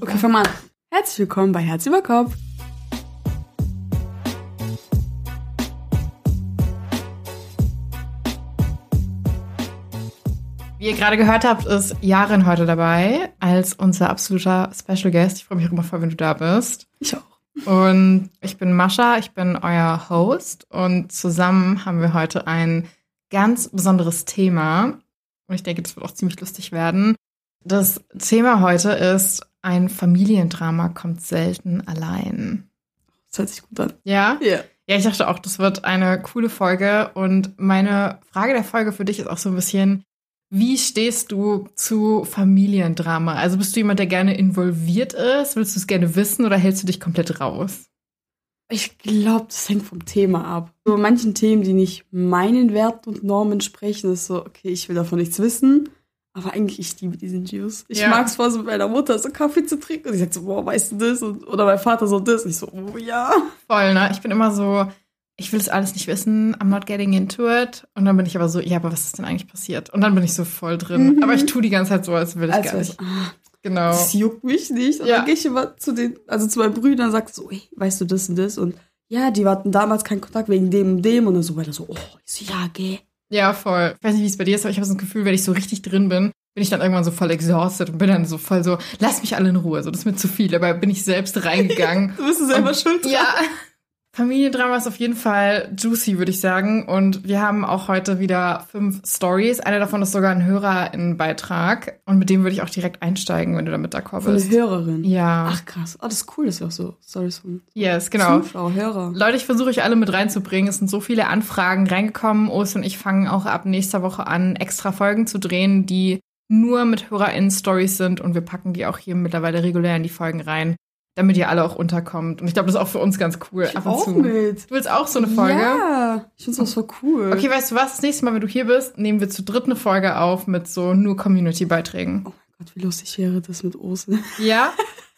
Okay, fang mal an. Herzlich willkommen bei Herz über Kopf. Wie ihr gerade gehört habt, ist Jaren heute dabei als unser absoluter Special Guest. Ich freue mich auch immer voll, wenn du da bist. Ich auch. Und ich bin Mascha, ich bin euer Host und zusammen haben wir heute ein ganz besonderes Thema. Und ich denke, das wird auch ziemlich lustig werden. Das Thema heute ist, ein Familiendrama kommt selten allein. Das hört sich gut an. Ja? Ja. Ja, ich dachte auch, das wird eine coole Folge. Und meine Frage der Folge für dich ist auch so ein bisschen, wie stehst du zu Familiendrama? Also bist du jemand, der gerne involviert ist? Willst du es gerne wissen oder hältst du dich komplett raus? Ich glaube, das hängt vom Thema ab. So manchen Themen, die nicht meinen Werten und Normen entsprechen, ist so, okay, ich will davon nichts wissen. Aber eigentlich, ich liebe diesen Juice. Ich Ja. mag es vor, so mit meiner Mutter so Kaffee zu trinken. Und sie sagt so, boah, weißt du das? Und, oder mein Vater so das. Und ich so, oh ja. Voll, ne? Ich bin immer so, ich will das alles nicht wissen, I'm not getting into it. Und dann bin ich aber so, ja, aber was ist denn eigentlich passiert? Und dann bin ich so voll drin. Mhm. Aber ich tue die ganze Zeit so, als will ich Also, gar nicht. ah, Genau. das juckt mich nicht. Und Ja. dann gehe ich immer zu den, also zu meinen Brüdern und sag so, ey, weißt du das und das? Und ja, die hatten damals keinen Kontakt wegen dem und dem. Und dann so weiter so, oh, ich so, ja, geh. Ja, voll. Ich weiß nicht, wie es bei dir ist, aber ich habe so ein Gefühl, wenn ich so richtig drin bin, bin ich dann irgendwann so voll exhausted und bin dann so voll so, lass mich alle in Ruhe. So, das ist mir zu viel. Dabei bin ich selbst reingegangen. Du bist selber Und- schuld. dran. Ja. Familiendrama ist auf jeden Fall juicy, würde ich sagen. Und wir haben auch heute wieder fünf Stories. Eine davon ist sogar ein HörerInnenbeitrag. Und mit dem würde ich auch direkt einsteigen, wenn du damit d'accord bist. der Hörerin. Ja. Ach krass. Oh, das ist cool, dass wir auch so Stories von yes, genau. Zuschauer, Hörer. Leute, ich versuche euch alle mit reinzubringen. Es sind so viele Anfragen reingekommen. Ost und ich fangen auch ab nächster Woche an, extra Folgen zu drehen, die nur mit HörerInnen-Stories sind. Und wir packen die auch hier mittlerweile regulär in die Folgen rein, damit ihr alle auch unterkommt. Und ich glaube, das ist auch für uns ganz cool. Ich ab und auch zu. mit. Du willst auch so eine Folge? Ja, ich finde das voll cool. Okay, weißt du was? Das nächste Mal, wenn du hier bist, nehmen wir zu dritt eine Folge auf mit so nur Community-Beiträgen. Oh mein Gott, wie lustig wäre das mit Ostern. Ja?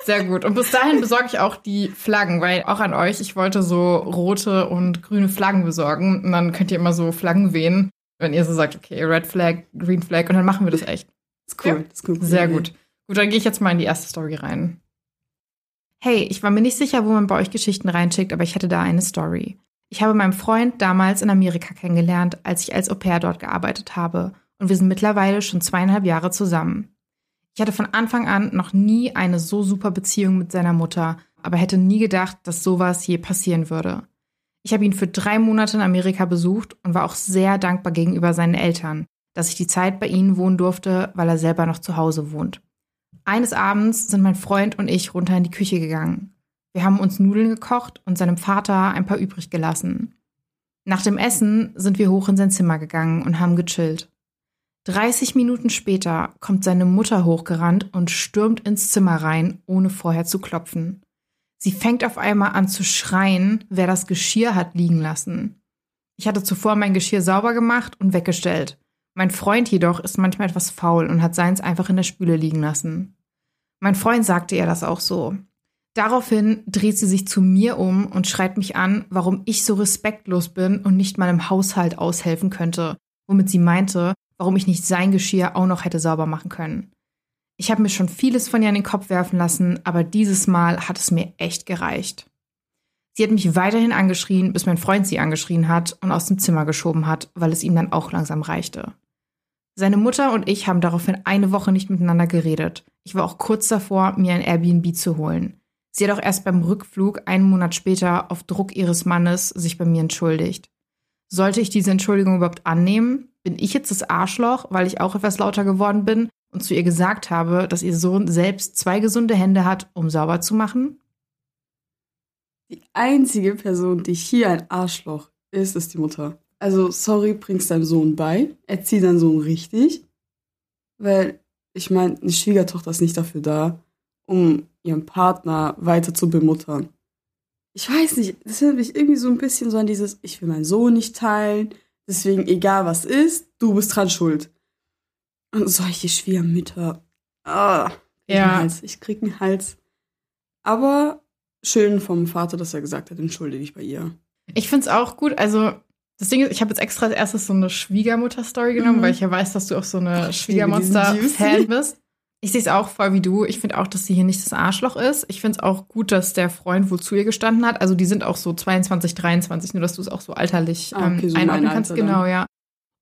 Sehr gut. Und bis dahin besorge ich auch die Flaggen, weil auch an euch, ich wollte so rote und grüne Flaggen besorgen. Und dann könnt ihr immer so Flaggen wehen, wenn ihr so sagt, okay, Red Flag, Green Flag. Und dann machen wir das echt. Das ist cool. Ja. Das ist cool. Sehr gut. Gut, dann gehe ich jetzt mal in die erste Story rein. Hey, ich war mir nicht sicher, wo man bei euch Geschichten reinschickt, aber ich hatte da eine Story. Ich habe meinen Freund damals in Amerika kennengelernt, als ich als Au pair dort gearbeitet habe. Und wir sind mittlerweile schon zweieinhalb Jahre zusammen. Ich hatte von Anfang an noch nie eine so super Beziehung mit seiner Mutter, aber hätte nie gedacht, dass sowas je passieren würde. Ich habe ihn für drei Monate in Amerika besucht und war auch sehr dankbar gegenüber seinen Eltern, dass ich die Zeit bei ihnen wohnen durfte, weil er selber noch zu Hause wohnt. Eines Abends sind mein Freund und ich runter in die Küche gegangen. Wir haben uns Nudeln gekocht und seinem Vater ein paar übrig gelassen. Nach dem Essen sind wir hoch in sein Zimmer gegangen und haben gechillt. 30 Minuten später kommt seine Mutter hochgerannt und stürmt ins Zimmer rein, ohne vorher zu klopfen. Sie fängt auf einmal an zu schreien, wer das Geschirr hat liegen lassen. Ich hatte zuvor mein Geschirr sauber gemacht und weggestellt. Mein Freund jedoch ist manchmal etwas faul und hat seins einfach in der Spüle liegen lassen. Mein Freund sagte ihr das auch so. Daraufhin dreht sie sich zu mir um und schreit mich an, warum ich so respektlos bin und nicht im Haushalt aushelfen könnte, womit sie meinte, warum ich nicht sein Geschirr auch noch hätte sauber machen können. Ich habe mir schon vieles von ihr an den Kopf werfen lassen, aber dieses Mal hat es mir echt gereicht. Sie hat mich weiterhin angeschrien, bis mein Freund sie angeschrien hat und aus dem Zimmer geschoben hat, weil es ihm dann auch langsam reichte. Seine Mutter und ich haben daraufhin eine Woche nicht miteinander geredet. Ich war auch kurz davor, mir ein Airbnb zu holen. Sie hat auch erst beim Rückflug einen Monat später auf Druck ihres Mannes sich bei mir entschuldigt. Sollte ich diese Entschuldigung überhaupt annehmen? Bin ich jetzt das Arschloch, weil ich auch etwas lauter geworden bin und zu ihr gesagt habe, dass ihr Sohn selbst zwei gesunde Hände hat, um sauber zu machen? Die einzige Person, die hier ein Arschloch ist, ist die Mutter. Also, sorry, bring's deinem Sohn bei. Erzieh deinen Sohn richtig. Weil, ich meine, eine Schwiegertochter ist nicht dafür da, um ihren Partner weiter zu bemuttern. Ich weiß nicht, das erinnert mich irgendwie so ein bisschen so an dieses, ich will meinen Sohn nicht teilen, deswegen egal was ist, du bist dran schuld. Und solche Schwiegermütter. Ah, Ja. Hals. Ich krieg einen Hals. Aber schön vom Vater, dass er gesagt hat, entschuldige dich bei ihr. Ich find's auch gut. Also, das Ding ist, ich habe jetzt extra als erstes so eine Schwiegermutter-Story genommen, Mhm. weil ich ja weiß, dass du auch so eine Schwiegermonster-Fan bist. Ich sehe es auch voll wie du. Ich finde auch, dass sie hier nicht das Arschloch ist. Ich finde es auch gut, dass der Freund wohl zu ihr gestanden hat. Also die sind auch so 22, 23, nur dass du es auch so alterlich Ah, okay, ähm, so einordnen kannst. Alter. Genau, ja.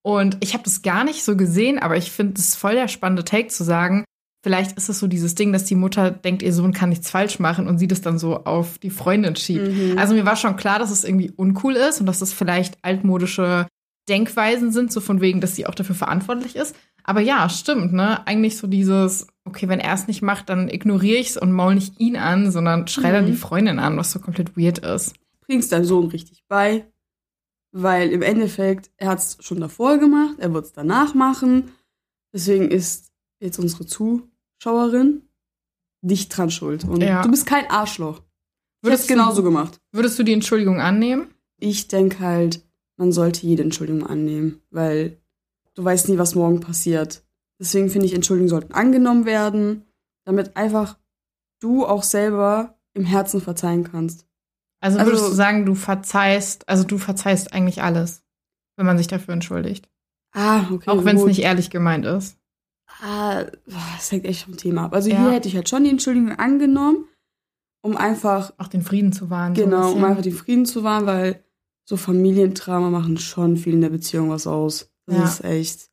Und ich habe das gar nicht so gesehen, aber ich finde es voll der spannende Take zu sagen, vielleicht ist es so dieses Ding, dass die Mutter denkt, ihr Sohn kann nichts falsch machen und sie das dann so auf die Freundin schiebt. Mhm. Also mir war schon klar, dass es irgendwie uncool ist und dass es vielleicht altmodische Denkweisen sind, so von wegen, dass sie auch dafür verantwortlich ist. Aber ja, stimmt, ne? Eigentlich so dieses, okay, wenn er es nicht macht, dann ignoriere ich es und maul nicht ihn an, sondern schrei dann Mhm. die Freundin an, was so komplett weird ist. bringst deinem Sohn richtig bei, weil im Endeffekt, er hat es schon davor gemacht, er wird es danach machen. Deswegen ist jetzt unsere Zuschauerin nicht dran schuld. Und Ja. du bist kein Arschloch. Würdest hätte genauso du- gemacht. Würdest du die Entschuldigung annehmen? Ich denke halt, man sollte jede Entschuldigung annehmen, weil du weißt nie, was morgen passiert. Deswegen finde ich, Entschuldigungen sollten angenommen werden, damit einfach du auch selber im Herzen verzeihen kannst. Also Also- würdest du sagen, du verzeihst, also du verzeihst eigentlich alles, wenn man sich dafür entschuldigt. Ah, okay. Auch wenn es nicht ehrlich gemeint ist. Ah, das hängt echt vom Thema ab. Also Ja. hier hätte ich halt schon die Entschuldigung angenommen, um einfach, Auch den Frieden zu wahren. so ein genau, um bisschen. einfach den Frieden zu wahren, weil so Familiendrama machen schon viel in der Beziehung was aus. Das Ja. ist echt.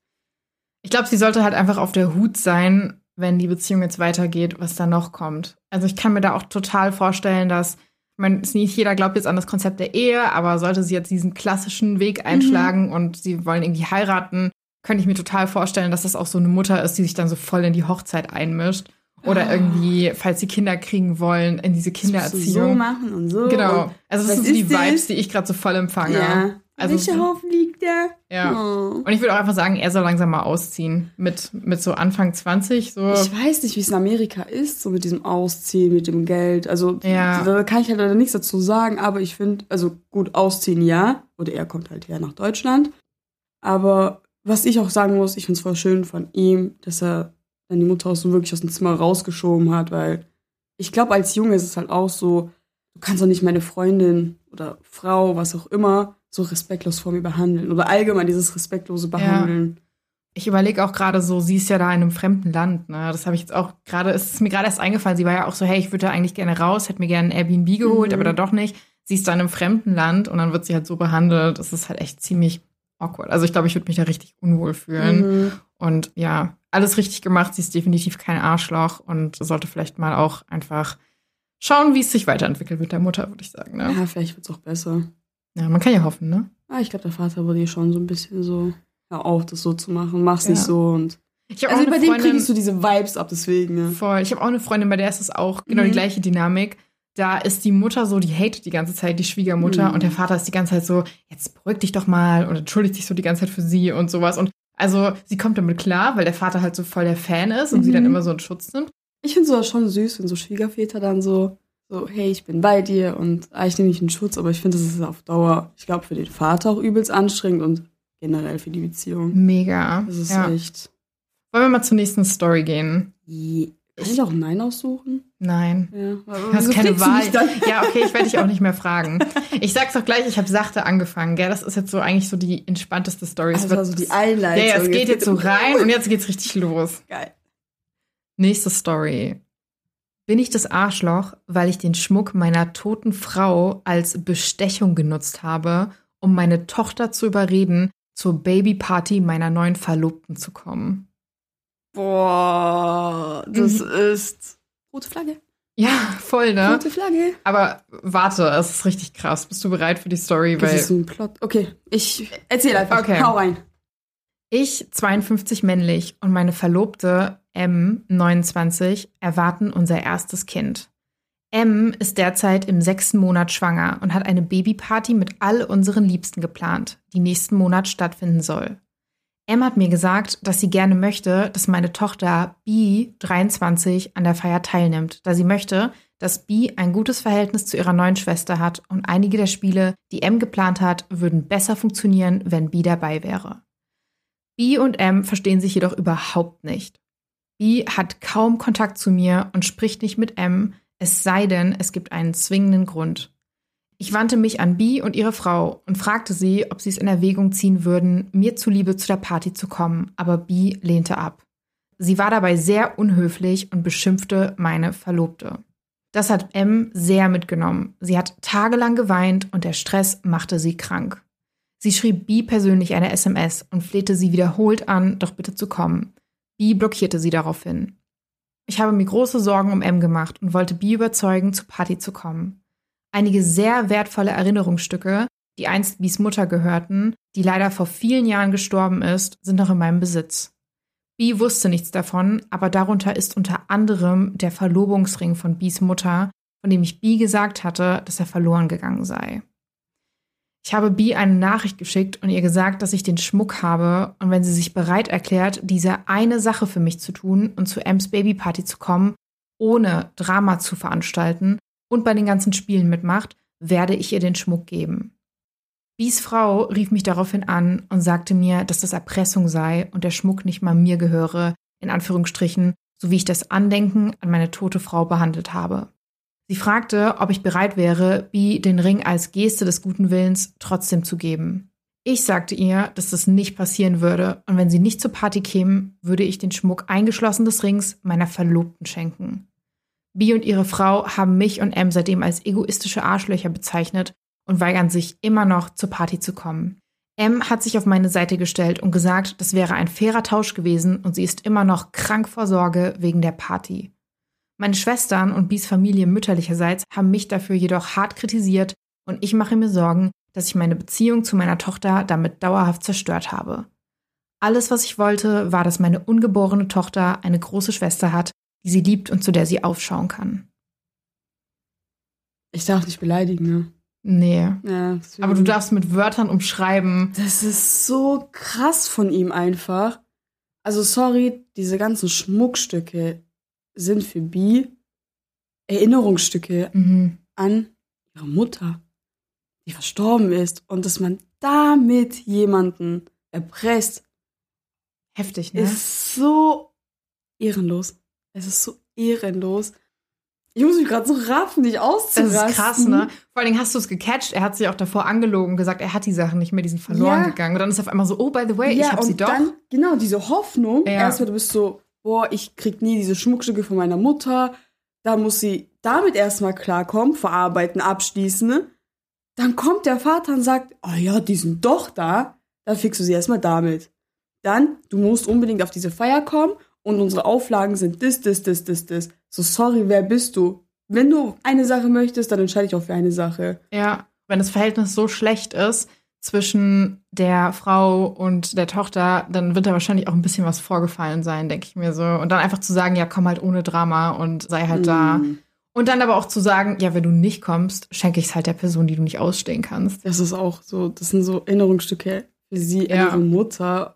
Ich glaube, sie sollte halt einfach auf der Hut sein, wenn die Beziehung jetzt weitergeht, was da noch kommt. Also ich kann mir da auch total vorstellen, dass, ich meine, es nicht jeder glaubt jetzt an das Konzept der Ehe, aber sollte sie jetzt diesen klassischen Weg einschlagen und sie wollen irgendwie heiraten, könnte ich mir total vorstellen, dass das auch so eine Mutter ist, die sich dann so voll in die Hochzeit einmischt. Oder Ah. irgendwie, falls sie Kinder kriegen wollen, in diese du so Kindererziehung. machen und so. Genau. Also das sind so die das? Vibes, die ich gerade so voll empfange. ja. Also- Welcher Haufen liegt da? Ja. Oh. Und ich würde auch einfach sagen, er soll langsam mal ausziehen. Mit, mit so Anfang 20, so. Ich weiß nicht, wie es in Amerika ist, so mit diesem Ausziehen, mit dem Geld. Also, Ja. da kann ich halt leider nichts dazu sagen, aber ich finde, also gut, ausziehen ja. Oder er kommt halt her nach Deutschland. Aber was ich auch sagen muss, ich finde es voll schön von ihm, dass er dann die Mutter auch so wirklich aus dem Zimmer rausgeschoben hat, weil ich glaube, als Junge ist es halt auch so, du kannst doch nicht meine Freundin oder Frau, was auch immer, so respektlos vor mir behandeln. Oder allgemein dieses respektlose Behandeln. Ich überlege auch gerade so, sie ist ja da in einem fremden Land, ne? Das habe ich jetzt auch gerade, es ist mir gerade erst eingefallen. Sie war ja auch so, hey, ich würde da eigentlich gerne raus, hätte mir gerne ein Airbnb geholt, Mhm. aber dann doch nicht. Sie ist da in einem fremden Land und dann wird sie halt so behandelt. Das ist halt echt ziemlich awkward. Also ich glaube, ich würde mich da richtig unwohl fühlen. Mhm. Und ja, alles richtig gemacht. Sie ist definitiv kein Arschloch und sollte vielleicht mal auch einfach schauen, wie es sich weiterentwickelt mit der Mutter, würde ich sagen. Ne? Ja, vielleicht wird es auch besser. Ja, man kann ja hoffen, ne? Ah, ich glaube, der Vater wurde hier schon so ein bisschen so, hör auf, das so zu machen, mach's Ja. nicht so. Und Ich habe also bei eine dem Freundin, kriegst du diese Vibes ab, deswegen. Ja. voll. Ich habe auch eine Freundin, bei der ist es auch genau die Mhm. gleiche Dynamik. Da ist die Mutter so, die hatet die ganze Zeit, die Schwiegermutter, Mhm. und der Vater ist die ganze Zeit so, jetzt beruhig dich doch mal und entschuldigt sich so die ganze Zeit für sie und sowas. Und also sie kommt damit klar, weil der Vater halt so voll der Fan ist und sie Mhm. dann immer so in Schutz nimmt. Ich finde sowas schon süß, wenn so Schwiegerväter dann so, so, hey, ich bin bei dir und ah, ich nehme dich in Schutz, aber ich finde, das ist auf Dauer, ich glaube, für den Vater auch übelst anstrengend und generell für die Beziehung. Mega. Das ist ja. echt. Wollen wir mal zur nächsten Story gehen? Je. Kann ich auch Nein aussuchen? Nein. Ja. Du hast keine Wahl. Ja, okay, ich werde dich auch nicht mehr fragen. Ich sag's doch gleich, ich habe sachte angefangen, gell? Das ist jetzt so eigentlich so die entspannteste Story. Das wird- war so die Einleitung. ja, ja, es geht jetzt so rein und jetzt geht's richtig los. Geil. Nächste Story. Bin ich das Arschloch, weil ich den Schmuck meiner toten Frau als Bestechung genutzt habe, um meine Tochter zu überreden, zur Babyparty meiner neuen Verlobten zu kommen? Boah, das Mhm. ist. Rote Flagge. Ja, voll, ne? Rote Flagge. Aber warte, es ist richtig krass. Bist du bereit für die Story? Das Weil ist ein Plot. Okay, ich erzähl einfach. Okay. Hau rein. Ich, 52 männlich, und meine Verlobte M, 29, erwarten unser erstes Kind. M ist derzeit im sechsten Monat schwanger und hat eine Babyparty mit all unseren Liebsten geplant, die nächsten Monat stattfinden soll. M hat mir gesagt, dass sie gerne möchte, dass meine Tochter B, 23, an der Feier teilnimmt, da sie möchte, dass B ein gutes Verhältnis zu ihrer neuen Schwester hat und einige der Spiele, die M geplant hat, würden besser funktionieren, wenn B dabei wäre. B und M verstehen sich jedoch überhaupt nicht. B hat kaum Kontakt zu mir und spricht nicht mit M, es sei denn, es gibt einen zwingenden Grund. Ich wandte mich an B und ihre Frau und fragte sie, ob sie es in Erwägung ziehen würden, mir zuliebe zu der Party zu kommen, aber B lehnte ab. sie war dabei sehr unhöflich und beschimpfte meine Verlobte. Das hat M sehr mitgenommen. Sie hat tagelang geweint und der Stress machte sie krank. Sie schrieb B persönlich eine SMS und flehte sie wiederholt an, doch bitte zu kommen. B blockierte sie daraufhin. Ich habe mir große Sorgen um M gemacht und wollte B überzeugen, zur Party zu kommen. Einige sehr wertvolle Erinnerungsstücke, die einst Bs Mutter gehörten, die leider vor vielen Jahren gestorben ist, sind noch in meinem Besitz. B wusste nichts davon, aber darunter ist unter anderem der Verlobungsring von Bs Mutter, von dem ich B gesagt hatte, dass er verloren gegangen sei. Ich habe B eine Nachricht geschickt und ihr gesagt, dass ich den Schmuck habe und wenn sie sich bereit erklärt, diese eine Sache für mich zu tun und zu Ems Babyparty zu kommen, ohne Drama zu veranstalten und bei den ganzen Spielen mitmacht, werde ich ihr den Schmuck geben. Bies Frau rief mich daraufhin an und sagte mir, dass das Erpressung sei und der Schmuck nicht mal mir gehöre, in Anführungsstrichen, so wie ich das Andenken an meine tote Frau behandelt habe. Sie fragte, ob ich bereit wäre, Bi den Ring als Geste des guten Willens trotzdem zu geben. Ich sagte ihr, dass das nicht passieren würde und wenn sie nicht zur Party kämen, würde ich den Schmuck eingeschlossen des Rings meiner Verlobten schenken. Bi und ihre Frau haben mich und M seitdem als egoistische Arschlöcher bezeichnet und weigern sich immer noch zur Party zu kommen. M hat sich auf meine Seite gestellt und gesagt, das wäre ein fairer Tausch gewesen und sie ist immer noch krank vor Sorge wegen der Party. Meine Schwestern und Bies Familie mütterlicherseits haben mich dafür jedoch hart kritisiert und ich mache mir Sorgen, dass ich meine Beziehung zu meiner Tochter damit dauerhaft zerstört habe. Alles, was ich wollte, war, dass meine ungeborene Tochter eine große Schwester hat, die sie liebt und zu der sie aufschauen kann. Ich darf dich beleidigen, ne? Nee. Ja, Aber du darfst mit Wörtern umschreiben. Das ist so krass von ihm einfach. Also sorry, diese ganzen Schmuckstücke sind für Bi Erinnerungsstücke Mhm. an ihre Mutter, die verstorben ist. Und dass man damit jemanden erpresst, Heftig, ne? ist so ehrenlos. Es ist so ehrenlos. Ich muss mich gerade so raffen, Das auszurasten. ist krass, ne? Vor allen Dingen hast du es gecatcht. Er hat sich auch davor angelogen und gesagt, er hat die Sachen nicht mehr, die sind verloren Ja. gegangen. Und dann ist auf einmal so, oh, by the way, ich hab sie doch. dann, genau, diese Hoffnung. Ja. Erstmal, du bist so, boah, ich krieg nie diese Schmuckstücke von meiner Mutter. Da muss sie damit erstmal klarkommen, verarbeiten, abschließen. ne? Dann kommt der Vater und sagt, oh ja, die sind doch da. Dann fixst du sie erstmal damit. Dann, du musst unbedingt auf diese Feier kommen und unsere Auflagen sind das, das, das, das, das. So, sorry, wer bist du? Wenn du eine Sache möchtest, dann entscheide ich auch für eine Sache. Ja, wenn das Verhältnis so schlecht ist zwischen der Frau und der Tochter, dann wird da wahrscheinlich auch ein bisschen was vorgefallen sein, denke ich mir so. Und dann einfach zu sagen, ja, komm halt ohne Drama und sei halt da. Mm. Und dann aber auch zu sagen, ja, wenn du nicht kommst, schenke ich es halt der Person, die du nicht ausstehen kannst. Das ist auch so, das sind so Erinnerungsstücke für sie, Ja. ihre Mutter.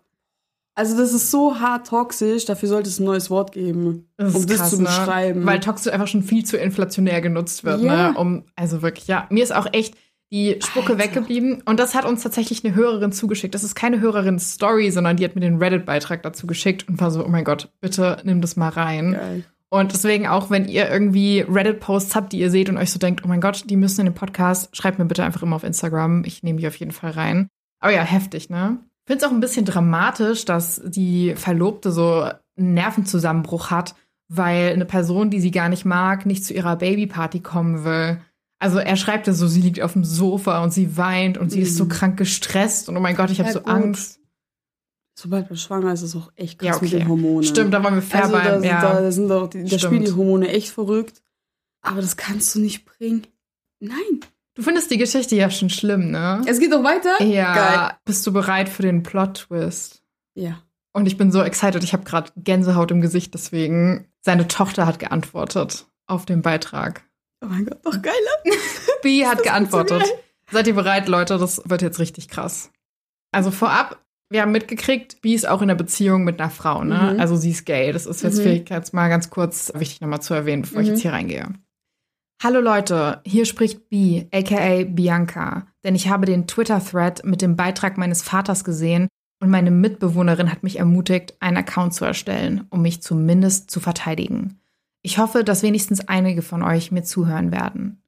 Also das ist so hart toxisch, dafür sollte es ein neues Wort geben, Das um das krass, zu ne? beschreiben. Weil toxisch einfach schon viel zu inflationär genutzt wird, Ja. ne? Um, also wirklich, ja. Mir ist auch echt die Spucke Alter. weggeblieben. Und das hat uns tatsächlich eine Hörerin zugeschickt. Das ist keine Hörerin-Story, sondern die hat mir den Reddit-Beitrag dazu geschickt und war so, oh mein Gott, bitte nimm das mal rein. Geil. Und deswegen auch, wenn ihr irgendwie Reddit-Posts habt, die ihr seht und euch so denkt, oh mein Gott, die müssen in den Podcast, schreibt mir bitte einfach immer auf Instagram. Ich nehme die auf jeden Fall rein. Aber ja, heftig, ne? Ich finde es auch ein bisschen dramatisch, dass die Verlobte so einen Nervenzusammenbruch hat, weil eine Person, die sie gar nicht mag, nicht zu ihrer Babyparty kommen will. Also er schreibt ja so, sie liegt auf dem Sofa und sie weint und sie ist so Mhm. krank gestresst und oh mein Gott, ich habe Ja, so gut. Angst. Sobald man schwanger ist, ist es auch echt krass Ja, okay. mit den Hormonen. Stimmt, da wollen wir fair also da, bleiben. sind- Ja. da, da sind auch die, da spielen die Hormone echt verrückt. Aber das kannst du nicht bringen. Nein. Du findest die Geschichte ja schon schlimm, ne? Es geht noch weiter? Ja. Geil. Bist du bereit für den Plot-Twist? Ja. Und ich bin so excited, ich habe gerade Gänsehaut im Gesicht, deswegen. Seine Tochter hat geantwortet auf den Beitrag. Oh mein Gott, noch geiler. B hat geantwortet. so. Seid ihr bereit, Leute? Das wird jetzt richtig krass. Also vorab, wir haben mitgekriegt, B ist auch in einer Beziehung mit einer Frau, ne? Mhm. Also sie ist gay. Das ist jetzt Mhm. vielleicht jetzt mal ganz kurz wichtig nochmal zu erwähnen, bevor ich Mhm. jetzt hier reingehe. Hallo Leute, hier spricht B, aka Bianca, denn ich habe den Twitter-Thread mit dem Beitrag meines Vaters gesehen und meine Mitbewohnerin hat mich ermutigt, einen Account zu erstellen, um mich zumindest zu verteidigen. Ich hoffe, dass wenigstens einige von euch mir zuhören werden.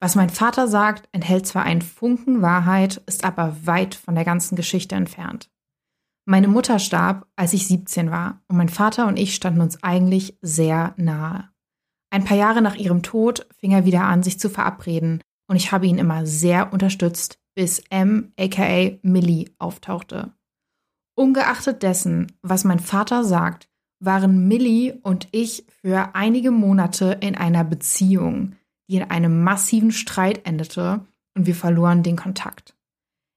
Was mein Vater sagt, enthält zwar einen Funken Wahrheit, ist aber weit von der ganzen Geschichte entfernt. Meine Mutter starb, als ich 17 war, und mein Vater und ich standen uns eigentlich sehr nahe. Ein paar Jahre nach ihrem Tod fing er wieder an, sich zu verabreden, und ich habe ihn immer sehr unterstützt, bis M, aka Millie, auftauchte. Ungeachtet dessen, was mein Vater sagt, waren Millie und ich für einige Monate in einer Beziehung, die in einem massiven Streit endete und wir verloren den Kontakt.